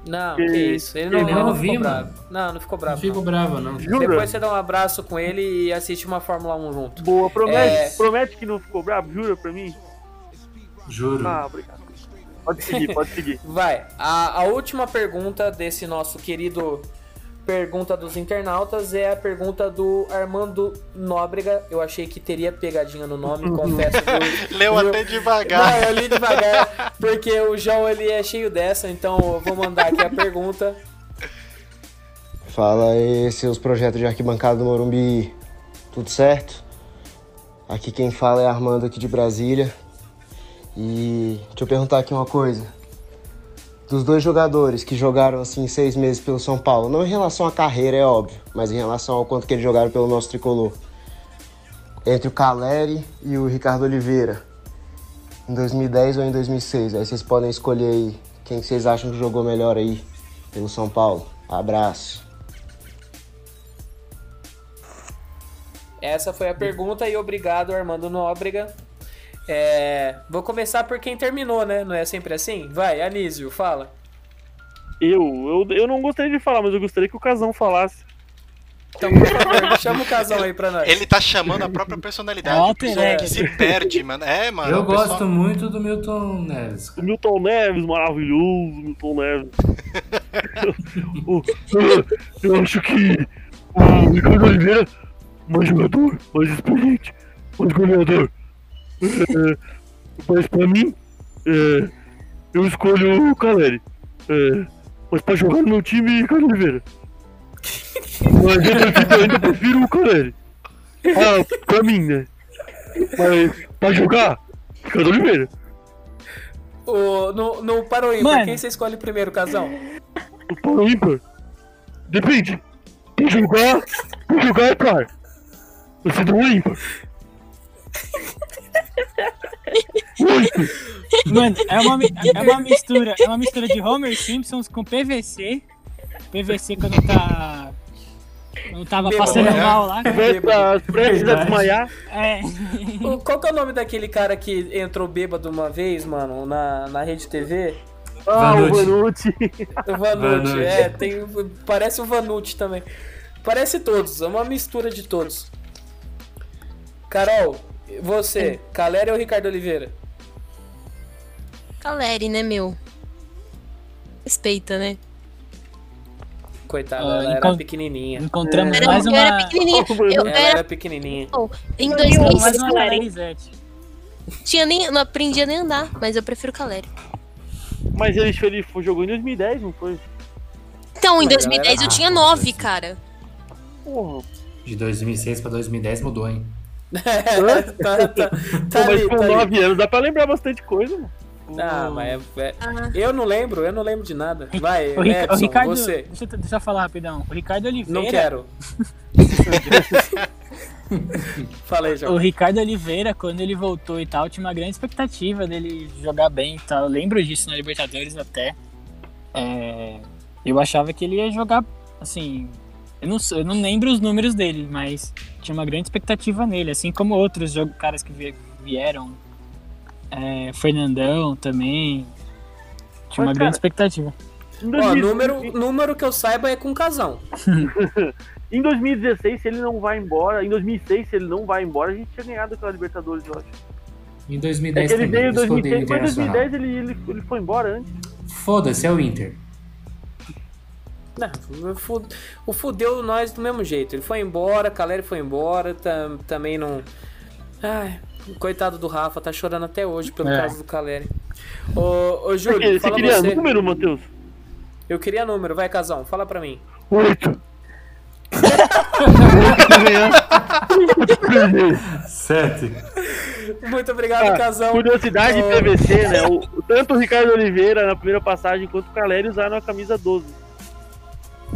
Não, Que- que isso. Ele não, ele não não ficou bravo. Não, não ficou Não bravo. fico não. bravo, não. Jura? Depois você dá um abraço com ele e assiste uma Fórmula 1 junto. Boa, promete, É. promete que não ficou bravo, jura pra mim? Juro. Ah, obrigado. Pode seguir, pode seguir. Vai, a, a última pergunta desse nosso querido Pergunta dos Internautas é a pergunta do Armando Nóbrega. Eu achei que teria pegadinha no nome, confesso. viu? Leu até devagar. Não, eu li devagar, porque o João ele é cheio dessa, então eu vou mandar aqui a pergunta. Fala aí, seus projetos de arquibancada do Morumbi. Tudo certo? Aqui quem fala é Armando aqui de Brasília. E deixa eu perguntar aqui uma coisa. Dos dois jogadores que jogaram assim seis meses pelo São Paulo, não em relação à carreira, é óbvio, mas em relação ao quanto que eles jogaram pelo nosso tricolor. Entre o Caleri e o Ricardo Oliveira. Em 2010 ou em 2006. Aí vocês podem escolher aí quem vocês acham que jogou melhor aí pelo São Paulo. Abraço. Essa foi a pergunta e obrigado, Armando Nóbrega. É, vou começar por quem terminou, né? Não é sempre assim? Vai, Anísio, fala. Eu, eu, eu não gostaria de falar, mas eu gostaria que o Casão falasse. Então, por favor, chama o casal aí pra nós. Ele tá chamando a própria personalidade. É, o pessoal que se perde, mano. É, mano. Eu pessoal- gosto muito do Milton Neves. O Milton Neves, maravilhoso, Milton Neves. Eu- eu- Eu acho que o Ricardo Oliveira, mais jogador, mais experiente, mais goleador. É, mas pra mim, é, eu escolho o Caleri. É, mas pra jogar no meu time, Ricardo Oliveira. Mas eu prefiro- ainda prefiro o Caleri. Ah, pra mim, né? Mas pra jogar, Ricardo Oliveira. O, no, no Mano. quem você escolhe primeiro, casal? O ímpar? Depende. Pra jogar, pra jogar é par. Você não é ímpar. Mano, é uma, é uma mistura, é uma mistura de Homer Simpsons com PVC. PVC quando tá. Quando tava Bêbado, passando né? mal lá. Prestes a desmaiar. É. O- Qual que é o nome daquele cara que entrou bêbado uma vez, mano, na, na Rede TV? Ah, o Vanucci. Vanucci. O Vanucci, Vanucci. é, tem, parece o Vanucci também. Parece todos, é uma mistura de todos. Carol, você, Caleri ou Ricardo Oliveira? Caleri, né, meu? Respeita, né? Coitada, Ah, ela era pequenininha. encontramos Era- mais eu uma. era pequenininha. Eu Ela era- era pequenininha. Oh, em Mais 2006 uma Calerizete. tinha nem, não aprendia nem a andar, mas eu prefiro Caleri. Mas ele, ele foi- jogou em 2010, não foi? Então, em Mas 2010 galera- eu tinha 9, cara. Porra. De 2006 pra 2010 mudou, hein? Tá, tá, Pô, tá mas ali, com tá ali. 9 anos dá pra lembrar bastante coisa, mano. Ah, mas é, é- eu não lembro, eu não lembro de nada. Vai, O, Rica- o Edson, Ricardo. você. Deixa, eu- deixa eu falar rapidão. O Ricardo Oliveira. Não quero. Fala aí, O. Ricardo Oliveira, quando ele voltou e tal, tinha uma grande expectativa dele jogar bem e tal. Eu lembro disso na Libertadores até. É, eu achava que ele ia jogar, assim. Eu não, eu não lembro os números dele, mas tinha uma grande expectativa nele, assim como outros jogo- caras que vie- vieram. É, Fernandão também. Tinha uma Mas, grande cara, expectativa. Ó, número, número que eu saiba é com casão. Em 2016, se ele não vai embora, em 2006, se ele não vai embora, a gente tinha ganhado aquela Libertadores, eu acho. Em É 2010 que ele também, veio em eu escolhi o 2006, mas em Internacional. 2010 ele, ele, ele foi embora antes. Foda-se, é o Inter. Não, o fu- o fudeu nós do mesmo jeito. Ele foi embora, Caleri foi embora, tam- também não. Ai, coitado do Rafa, tá chorando até hoje pelo É. caso do Caleri. Ô, ô Júlio, Você fala queria você. número, Matheus? Eu queria número, vai, Casão, fala pra mim. Oito. Sete. Muito obrigado, Ah, Casão. Curiosidade Ô, PVC, né? O, tanto o Ricardo Oliveira na primeira passagem quanto o Caleri usaram a camisa 12.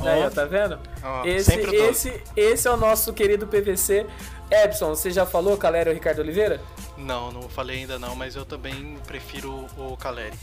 Aí, ó, tá vendo? Ó, esse, esse, esse é o nosso querido PVC. Epson, você já falou Caleri ou Ricardo Oliveira? Não, não falei ainda não, mas eu também prefiro o Caleri.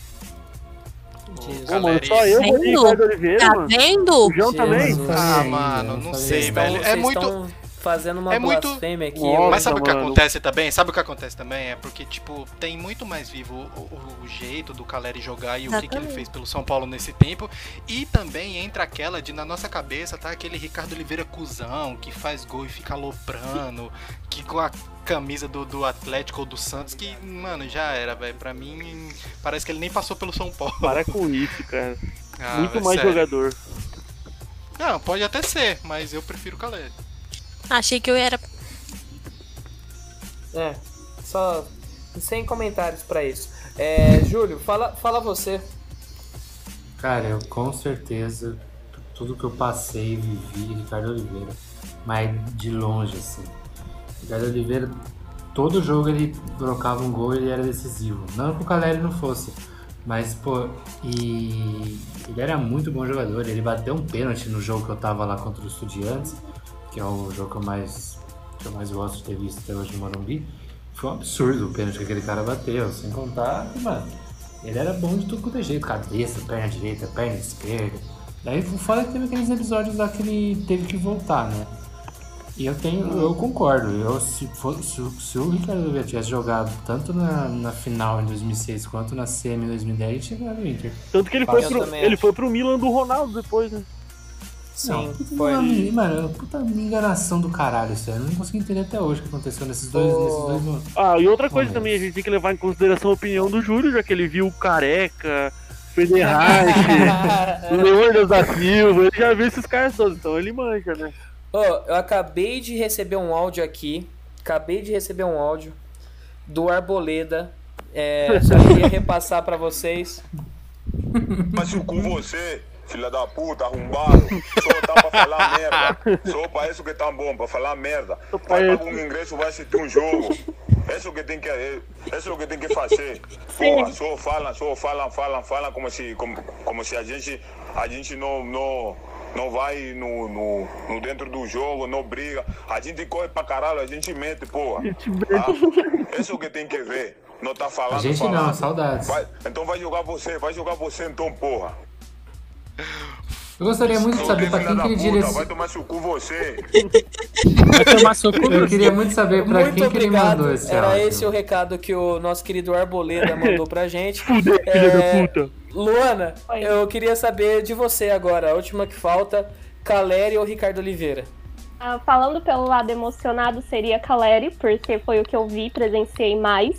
Pô, mano, só eu vou? Ricardo Oliveira, Tá mano. vendo? O João também? Jesus. Ah, mano, não sei, estão- velho. É muito. Fazendo uma É muito. blasfêmia aqui. Nossa, Mas sabe o que mano. acontece também? Sabe o que acontece também? É porque, tipo, tem muito mais vivo o, o- o jeito do Caleri jogar e o que, que ele fez pelo São Paulo nesse tempo. E também entra aquela de, na nossa cabeça, tá? Aquele Ricardo Oliveira cuzão, que faz gol e fica aloprando, que com a camisa do, do Atlético ou do Santos, que, mano, já era, velho. Pra mim, parece que ele nem passou pelo São Paulo. Para com isso, cara. Ah, Muito mais sério. jogador. Não, pode até ser, mas eu prefiro o Caleri. Achei que eu era. É, só sem comentários pra isso. É, Júlio, fala, fala você. Cara, eu com certeza, tudo que eu passei, vivi, Ricardo Oliveira. Mas de longe, assim. Ricardo Oliveira, todo jogo ele colocava um gol e ele era decisivo. Não que o Caleri não fosse, mas, pô, e ele era muito bom jogador. Ele bateu um pênalti no jogo que eu tava lá contra o Estudiantes, que é o jogo que eu mais, que eu mais gosto de ter visto até hoje no Morumbi. Foi um absurdo o pênalti que aquele cara bateu, sem contar que, mano, ele era bom de tudo quanto é jeito, cabeça, perna direita, perna esquerda. Daí o foda é que teve aqueles episódios lá que ele teve que voltar, né? E eu tenho, eu concordo. Eu, se, for, se, o- se o Ricardo Oliveira tivesse jogado tanto na, na final em 2006 quanto na semi em 2010, ele tinha ganhado o Inter. Tanto que ele foi, pro, ele foi pro Milan do Ronaldo depois, né? Não, puta, Mano, mano, puta enganação do caralho isso aí. Eu não consegui entender até hoje o que aconteceu nesses dois, nesses dois momentos. Ah, e outra coisa Momentos. também, a gente tem que levar em consideração a opinião do Júlio, já que ele viu o Careca, Federreich, o Leônidas da Silva, ele já viu esses caras todos, então ele manja, né? Ô, eu acabei de receber um áudio aqui. Acabei de receber um áudio do Arboleda. É, só queria repassar pra vocês. Mas com você, filha da puta, arrombado, só tá pra falar merda. Só pra isso que tá bom, pra falar merda. Vai pagar um ingresso, vai assistir um jogo. Isso que tem que, é isso que tem que fazer. Porra, só falam, só falam, falam, falam como se, como, como se a gente, a gente não, não, não vai no, no, no dentro do jogo, não briga. A gente corre pra caralho, a gente mete, porra. Ah, isso que tem que ver. Não tá falando, A gente não, falando. saudades. Vai- então vai jogar você, vai jogar você então, porra. Eu gostaria muito de saber pra quem que ele Puta, vai direcionou. tomar seu cu você. Vai tomar soco. Eu queria muito saber pra Muito quem que ele obrigado. mandou esse Era áudio. esse o recado que o nosso querido Arboleda mandou pra gente. Fuder, filha da puta. Luana, eu queria saber de você agora. A última que falta, Caleri ou Ricardo Oliveira? Ah, falando pelo lado emocionado, seria Caleri, porque foi o que eu vi, presenciei mais.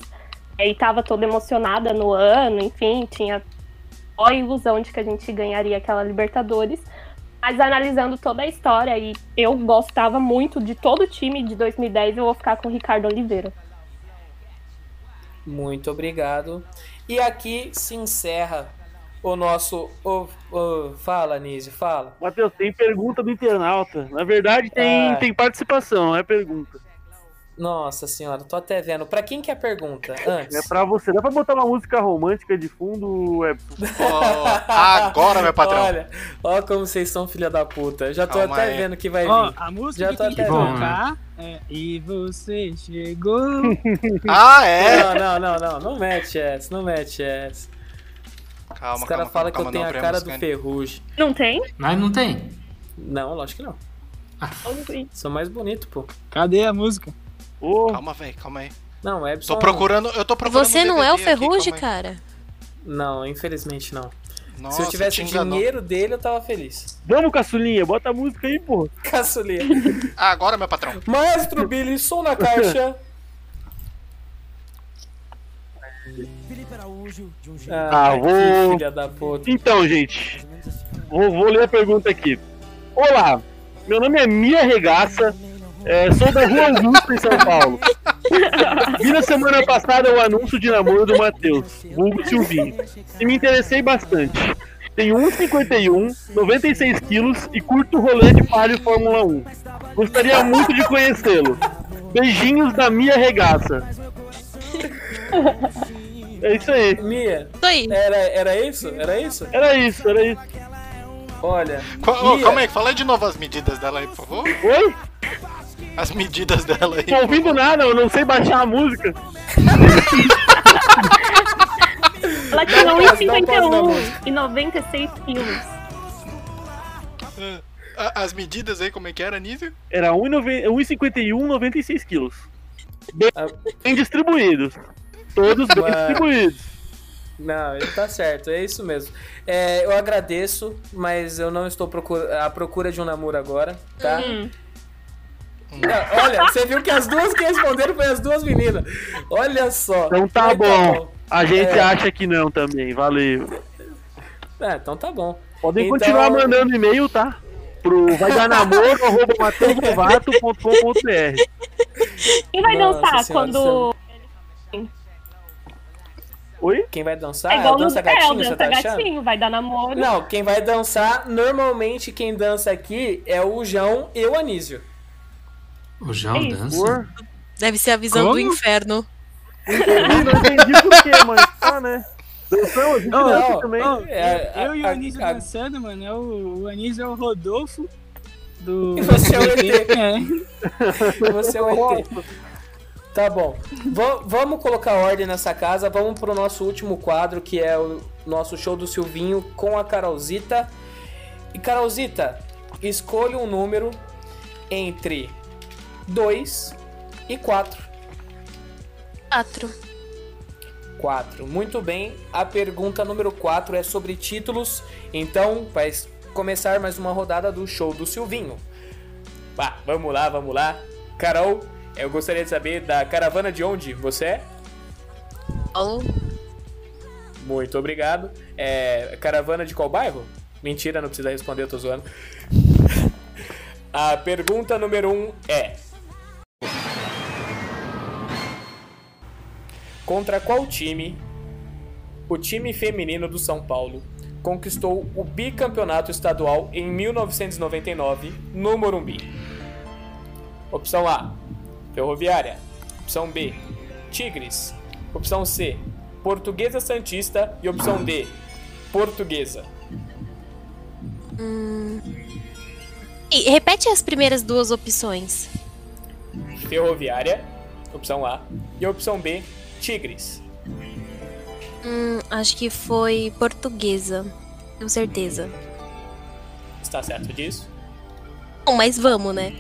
E tava toda emocionada no ano, enfim, tinha a ilusão de que a gente ganharia aquela Libertadores. Mas analisando toda a história, e eu gostava muito de todo o time de 2010, eu vou ficar com o Ricardo Oliveira. Muito obrigado. E aqui se encerra o nosso. o- o- fala, Nísio, fala. Matheus, tem pergunta do internauta. Na verdade, tem, Ah. tem participação, não é pergunta. Nossa senhora, tô até vendo. Pra quem que é a pergunta? Antes. É pra você. Dá pra botar uma música romântica de fundo, Epson? agora, meu patrão. Olha, olha como vocês são filha da puta. Já tô Calma até aí. vendo que vai Ó, vir. a música Já que tô que até tocar é E você chegou. Ah, é? Não, não, não, não. Não mete essa, não mete essa. Calma, Os caras falam que calma, eu tenho não a cara do ferrugem. Não tem? Mas não tem. Não, lógico que não. Sou mais bonito, pô. Cadê a música? Calma, velho, calma aí. Não, Epson. Tô procurando, eu tô procurando. Você um não é o aqui, Ferrugem, cara? Não, infelizmente não. Nossa, Se eu tivesse o dinheiro dele, eu tava feliz. Vamos, caçulinha, bota a música aí, pô. Caçulinha. Ah, agora, meu patrão. Maestro Billy, som na caixa. Ah, Ai, vou- filha da puta. Então, gente, vou, vou ler a pergunta aqui. Olá, meu nome é Mia Regaça, é, sou da Rua Augusta, em São Paulo. Vi na semana passada o anúncio de namoro do Matheus, vulgo Silvinho, e me interessei bastante. Tenho 1,51, 96 quilos e curto rolê de palio Fórmula 1. Gostaria muito de conhecê-lo. Beijinhos da Mia Regaça. É isso aí. Mia, aí. Era, era isso? Era isso? Era isso, era isso. Olha. Qual- Mia, calma aí, fala aí de novo as medidas dela aí, por favor. Oi? As medidas dela aí. Tô ouvindo nada, eu não sei baixar a música. Ela tinha Dá um pause, dá um pause na 1,51 música. e 96 quilos. A- As medidas aí, como é que era, Nísio? Era 1,51, 96 quilos. Bem, bem distribuídos. Todos bem distribuídos. Não, ele tá certo, é isso mesmo. É, eu agradeço, mas eu não estou procura- à procura de um namoro agora, tá? Hum. Olha, você viu que as duas que responderam foi as duas meninas. Olha só. Então tá Mas bom. A gente É. acha que não também, valeu. É, então tá bom. Podem Então- continuar mandando e-mail, tá? Pro vai dar namoro, arroba mateuslovato.com.br. Quem vai Nossa dançar Senhora, quando. Oi? Quem vai dançar? É igual no dança é, o gatinho, você dança tá gatinho, vai dar namoro. Não, quem vai dançar, normalmente quem dança aqui é o João e o Anísio. O João dança? Por- Deve ser a visão Como? do inferno. Entendi, não entendi por quê, mas tá, né? Danção, a gente Não, dança também. não, É, eu a- e o Anísio a- dançando, mano. É o, o Anísio é o Rodolfo do. E você é o ET. É. Você é o ET. Tá bom. Va- vamos colocar ordem nessa casa. Vamos pro nosso último quadro, que é o nosso show do Silvinho com a Carolzita. E Carolzita, escolha um número entre 2 e 4. 4. 4. Muito bem. A pergunta número 4 é sobre títulos. Então, vai começar mais uma rodada do show do Silvinho. Vá, vamos lá, vamos lá. Carol, eu gostaria de saber da caravana de onde você é? Paulo. Muito obrigado. É, caravana de qual bairro? Mentira, não precisa responder, eu tô zoando. A pergunta número 1 um é: Contra qual time o time feminino do São Paulo conquistou o bicampeonato estadual em 1999 no Morumbi? Opção A: Ferroviária. Opção B: Tigres. Opção C: Portuguesa Santista. E opção D: Portuguesa. Hum. Repete as primeiras duas opções. Ferroviária. Opção A. E opção B: Tigres. Hum, acho que foi portuguesa. Com certeza. Está certo disso? Bom, mas vamos, né?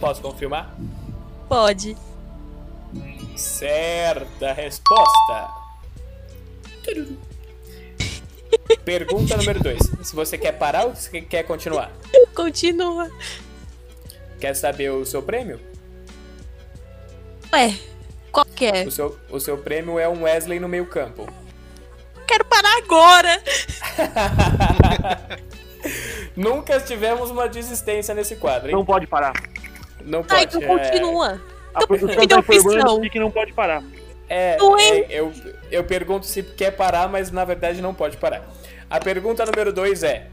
Posso confirmar? Pode. Certa resposta. Pergunta número 2. Se você quer parar ou se quer continuar? Continua. Quer saber o seu prêmio? Ué, qual que é? O seu, o seu prêmio é um Wesley no meio campo. Quero parar agora! Nunca tivemos uma desistência nesse quadro, hein? Não pode parar. Não pode. Ah, então é- continua. A produção tá informando que não pode parar. É, é? é, eu, eu pergunto se quer parar, mas na verdade não pode parar. A pergunta número 2 é: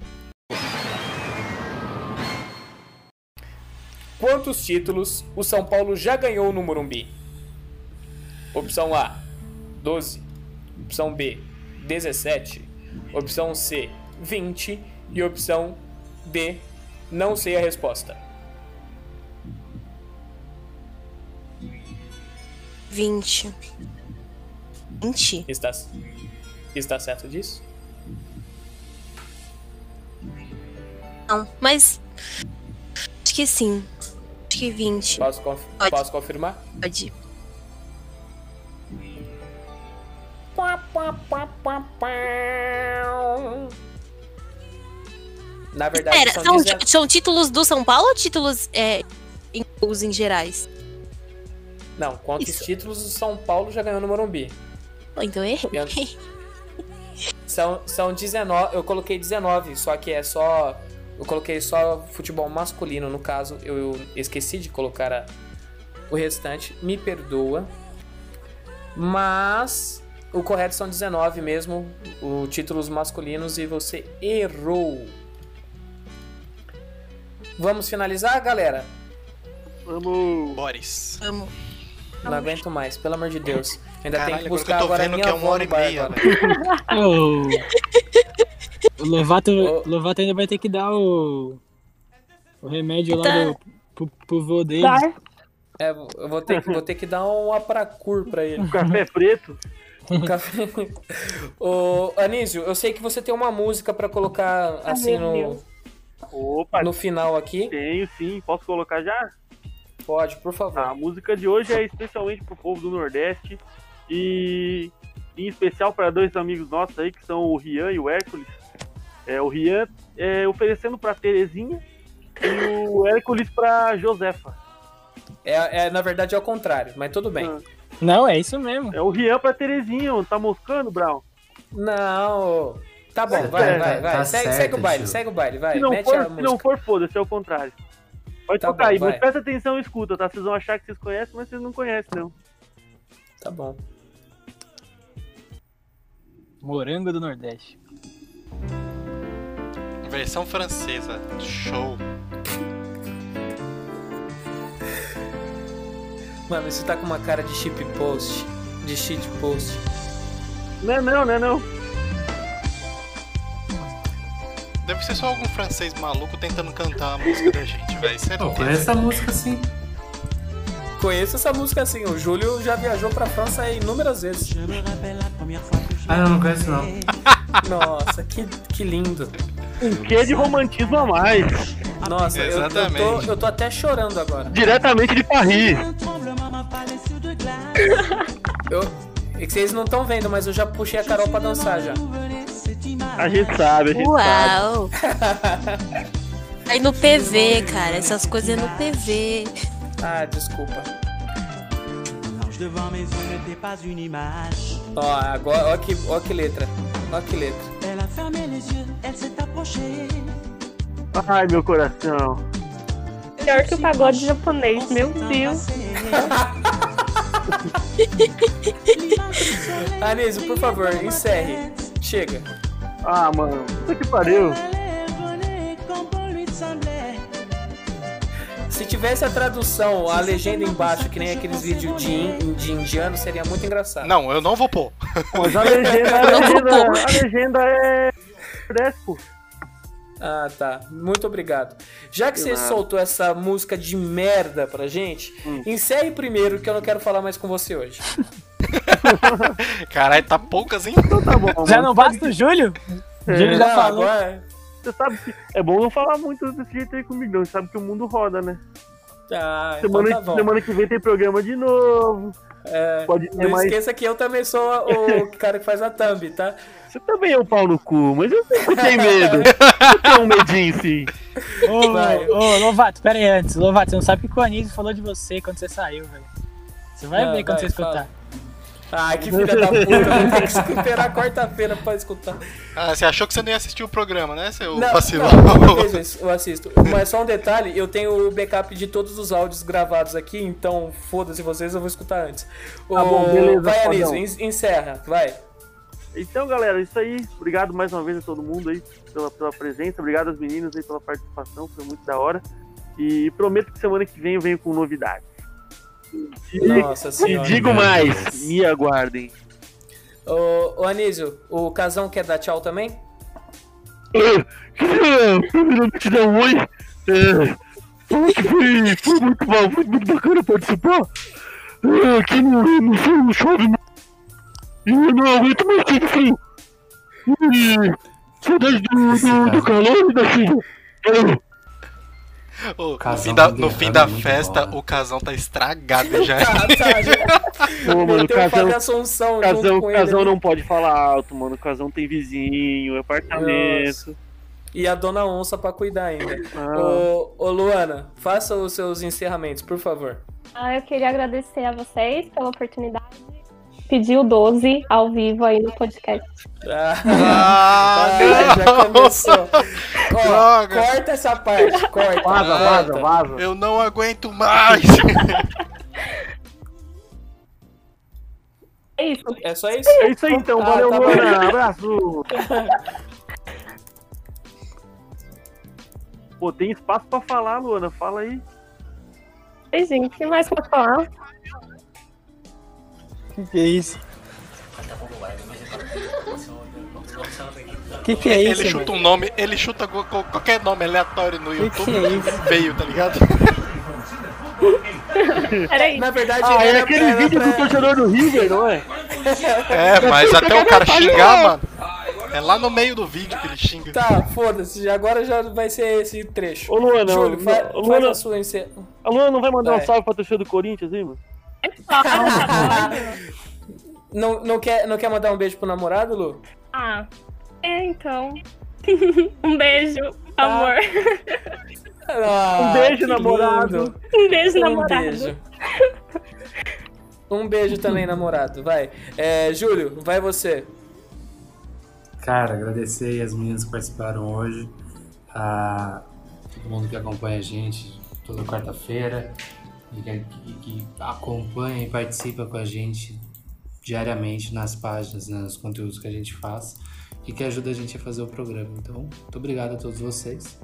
Quantos títulos o São Paulo já ganhou no Morumbi? Opção A: 12. Opção B: 17. Opção C: 20. E opção D: Não sei a resposta. 20. 20? Está, está certo disso? Não, mas. Acho que sim. Acho que 20. Posso, conf- Pode. posso confirmar? Pode. Na verdade, Pera, são, são, 19 são títulos do São Paulo ou títulos é, em, os em gerais? Não, quantos Isso. títulos o São Paulo já ganhou no Morumbi? Então errei. Eu- São, são 19, eu coloquei 19, só que é só. Eu coloquei só futebol masculino, no caso, eu, esqueci de colocar a- o restante, me perdoa. Mas o correto são 19 mesmo, os títulos masculinos, e você errou. Vamos finalizar, galera? Vamos. Boris. Vamos. Não aguento mais, pelo amor de Deus. Ainda Caralho, tem que agora que buscar eu tô agora a vendo minha que é uma hora e meia, agora. O, o Lovato, Lovato ainda vai ter que dar o, o remédio lá Tá. do, pro, pro vô dele. Dar. É, eu vou ter, que- vou ter que dar um apracur pra ele. Café preto. Café... Ô, Anísio, eu sei que você tem uma música pra colocar assim meu no. Opa, no final aqui. tenho sim. Posso colocar já? Pode, por favor. A música de hoje é especialmente pro povo do Nordeste e em especial para dois amigos nossos aí que são o Rian e o Hércules. É, o Rian é, oferecendo para Terezinha e o Hércules para Josefa. É, é, na verdade é o contrário, mas tudo bem. Ah. Não, é isso mesmo. É o Rian para Terezinha, tá moscando, Brown? Não. Tá bom, vai, É, vai, vai. tá segue, certo, segue o baile, tio. segue o baile, vai. se não Mete for, a se não for foda-se, é o contrário. Pode Tá tocar bom, aí, vai. mas presta atenção e escuta, tá? Vocês vão achar que vocês conhecem, mas vocês não conhecem, não. Tá bom. Morango do Nordeste. Versão francesa. Show. Mano, você tá com uma cara de chip post. De shit post. Não é não, não é não. Deve ser só algum francês maluco tentando cantar a música da gente, velho. Pô, Certo? conhece essa música sim. Conheço essa música assim. O Júlio já viajou pra França inúmeras vezes. Ah, não, não conheço não. Nossa, que, que lindo. Um quê de romantismo a mais. Nossa, eu- eu, tô, eu tô até chorando agora. Diretamente de Paris. Eu, é que vocês não estão vendo, mas eu já puxei a Carol pra dançar já. A gente sabe, a gente sabe. Uau! Aí no PV, cara, essas coisas é no PV. Ah, desculpa. Ó, agora, ó que, ó que letra. Ó que letra. Ai, meu coração. Pior que o pagode japonês, meu Deus. Anísio, por favor, encerre. Chega. Ah, mano. Puta que pariu. Se tivesse a tradução, a legenda embaixo, que nem aqueles vídeos de, in- de indiano, seria muito engraçado. Não, eu não vou pôr. Mas a legenda, a legenda, a legenda é. Crespo. Ah, tá. Muito obrigado. Já que De você nada. soltou essa música de merda pra gente, Hum. encerre primeiro que eu não quero falar mais com você hoje. Caralho, tá poucas, hein? Então tá bom. Já mano. não basta o Júlio? O Júlio É, já falou. agora- Você sabe que é bom não falar muito desse jeito aí comigo, não. Você sabe que o mundo roda, né? Ah, então Semana, tá bom. semana que vem tem programa de novo. É, Pode ter não mais. esqueça que eu também sou o cara que faz a thumb, tá? Você também é um pau no cu, mas eu sempre tenho medo. Eu tenho um medinho, sim. Ô, Vai. ô, Lovato, pera aí antes. Lovato, você não sabe o que o Anísio falou de você quando você saiu, velho. Você vai Ah, ver quando vai, você escutar. fala. Ai, que filha da puta, vou ter que esperar quarta-feira pra escutar. Ah, você achou que você não ia assistir o programa, né, seu Não, vacilão? não, vez eu assisto. Mas só um detalhe, eu tenho o backup de todos os áudios gravados aqui, então foda-se vocês, eu vou escutar antes. Tá bom, Ô, beleza, Vai. Anísio, en- encerra, vai. Então, galera, isso aí. Obrigado mais uma vez a todo mundo aí pela, pela presença. Obrigado às meninas aí pela participação, foi muito da hora. E prometo que semana que vem eu venho com novidades. E, Nossa e senhora. digo mais, me aguardem. Ô, ô Anísio, o Casão quer dar tchau também? É, um oi. É, que foi, foi muito bom, foi muito bacana participar. É, aqui no, no muito. E eu não aguento mais ter frio. Saudade do, do, do calor e da chuva. É, Ô, no fim da, do no fim da é muito festa, bom, né? o casão tá estragado já. Tá, tá, já. Mano, o casão, Assunção casão, casão ali. não pode falar alto, mano. Casão tem vizinho, apartamento. E a Dona Onça pra cuidar ainda. Ah. Ô, ô Luana, faça os seus encerramentos, por favor. Ah, eu queria agradecer a vocês pela oportunidade. Pedir o 12 ao vivo aí no podcast. Ah, Ah, já começou. Ó, Droga. corta essa parte, corta. Vaza, vaza, vaza. Eu não aguento mais! É isso. É só isso? É isso aí então, Ah, valeu, tá. Luana. Abraço. Pô, tem espaço pra falar, Luana. Fala aí. Ei, gente, o que mais pra falar? Que que é isso? Que que é isso, ele chuta um nome, ele chuta qualquer nome aleatório no YouTube que é isso? veio, tá ligado? Na verdade, Ah, é era aquele pra- era vídeo pra- do torcedor do River, não é? É, mas até o cara xingar, mano. É lá no meio do vídeo que ele xinga. Tá, foda-se, agora já vai ser esse trecho. Ô, Luana, Júlio, ô, fa- ô, faz a sua encer... A Luana não vai mandar Vai. um salve pra torcida do Corinthians aí, mano? Não, não, quer, não quer mandar um beijo pro namorado, Lu? Ah, é então. um beijo, amor. Ah, Um beijo, namorado. lindo. Um beijo, Um namorado. beijo. Um beijo também, namorado. Vai. É, Júlio, vai você. Cara, agradecer as meninas que participaram hoje, a todo mundo que acompanha a gente toda quarta-feira, que, que- acompanha e participa com a gente diariamente nas páginas, né, nos conteúdos que a gente faz e que ajuda a gente a fazer o programa. Então, muito obrigado a todos vocês.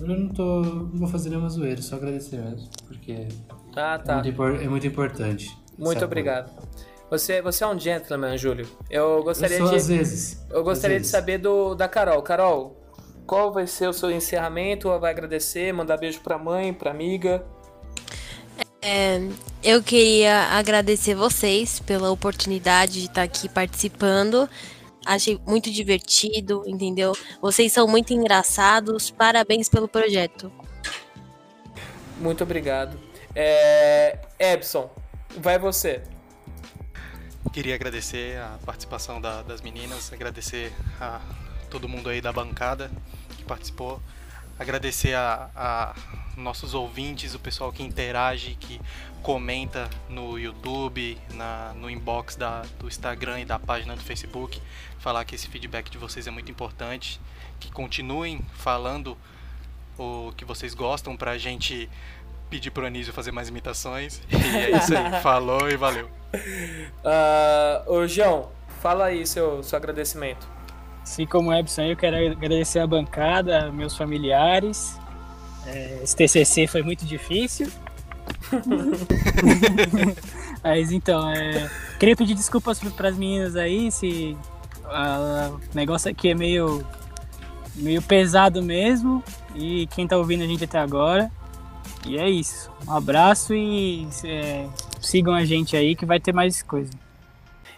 Eu não, tô, não vou fazer nenhuma zoeira, só agradecer mesmo, porque Ah, É tá. muito, impor- é muito importante. Muito obrigado. Você, você é um gentleman, Júlio. Eu gostaria Eu sou de. às vezes. Eu gostaria Às de vezes. saber do da Carol. Carol, qual vai ser o seu encerramento? Vai agradecer, mandar beijo pra mãe, pra amiga? É, eu queria agradecer vocês pela oportunidade de estar aqui participando. Achei muito divertido, entendeu? Vocês são muito engraçados. Parabéns pelo projeto. Muito obrigado. É, Ebson, vai você. Queria agradecer a participação da- das meninas, agradecer a todo mundo aí da bancada que participou, agradecer a, a nossos ouvintes, o pessoal que interage, que comenta no YouTube, na, no inbox da, do Instagram e da página do Facebook, falar que esse feedback de vocês é muito importante, que continuem falando o que vocês gostam pra gente pedir pro Anísio fazer mais imitações. E é isso aí, falou e valeu. Ah, ô, João, fala aí seu, seu agradecimento. Assim como o Ebson, eu quero agradecer a bancada, meus familiares. É, esse TCC foi muito difícil. Mas então, é, queria pedir desculpas para as meninas aí, se o negócio aqui é meio, meio pesado mesmo. E quem tá ouvindo a gente até agora. E é isso. Um abraço e é, sigam a gente aí que vai ter mais coisa.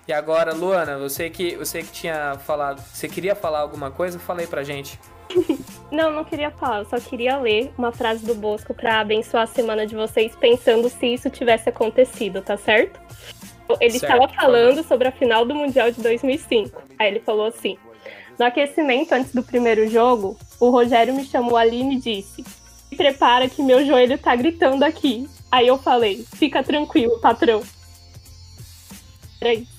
E agora, Luana, você que, você que tinha falado. Você queria falar alguma coisa? Fala aí pra gente. Não, não queria falar, eu só queria ler uma frase do Bosco pra abençoar a semana de vocês, pensando se isso tivesse acontecido, tá certo? Ele Certo, estava falando sobre a final do Mundial de 2005. Aí ele falou assim: No aquecimento antes do primeiro jogo, o Rogério me chamou ali e me disse: Se prepara que meu joelho tá gritando aqui. Aí eu falei: Fica tranquilo, patrão. Era isso.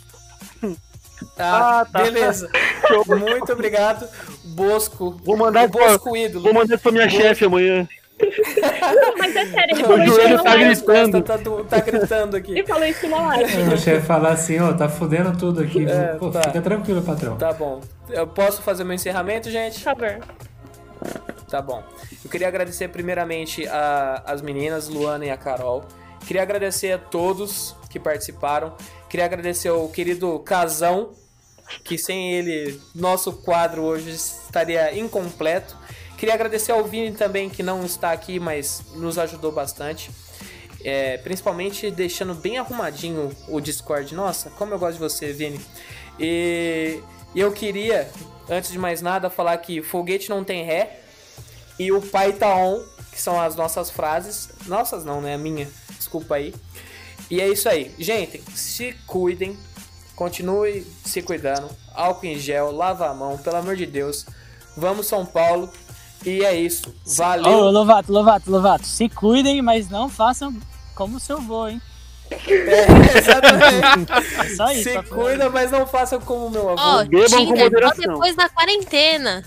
Ah, Ah, tá. beleza. Muito obrigado, Bosco. Vou mandar o Bosco ídolo. Vou mandar isso pra minha Bosco. chefe amanhã. Não, mas é sério, ele O falou isso joelho numa tá live. gritando. Tá, tá gritando aqui. Ele falou isso numa live. O chefe falar assim, ó, tá fudendo tudo aqui. É, Pô, tá. Fica tranquilo, patrão. Tá bom. Eu posso fazer meu encerramento, gente? Por favor. Tá bom. Eu queria agradecer primeiramente a, as meninas, Luana e a Carol. Queria agradecer a todos que participaram. Queria agradecer ao querido Casão, que sem ele, nosso quadro hoje estaria incompleto. Queria agradecer ao Vini também, que não está aqui, mas nos ajudou bastante. É, principalmente deixando bem arrumadinho o Discord. Nossa, como eu gosto de você, Vini. E, eu queria, antes de mais nada, falar que foguete não tem ré e o pai tá on, que são as nossas frases. Nossas não, né? A minha. Desculpa aí. E é isso aí. Gente, se cuidem. Continue se cuidando. Álcool em gel, lava a mão, pelo amor de Deus. Vamos São Paulo. E é isso. Valeu. Ô, Lovato, Lovato, Lovato, se cuidem, mas não façam como o seu vô, hein? É, exatamente. É só isso. Se só- cuida, mas não façam como meu avô. Ó, Tinder só depois da quarentena.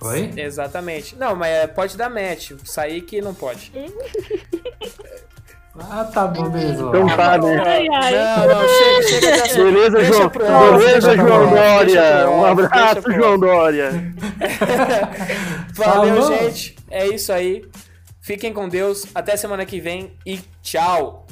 Oi? Exatamente. Não, mas é, pode dar match. Sair que não pode. Ah, tá bom, beleza. Então tá, né? Ai, ai. Não, não, chega, chega. Beleza, Deixa João. pro Beleza, João Dória. Um abraço, pro João. Dória. Valeu, Falou. gente. É isso aí. Fiquem com Deus. Até semana que vem e tchau.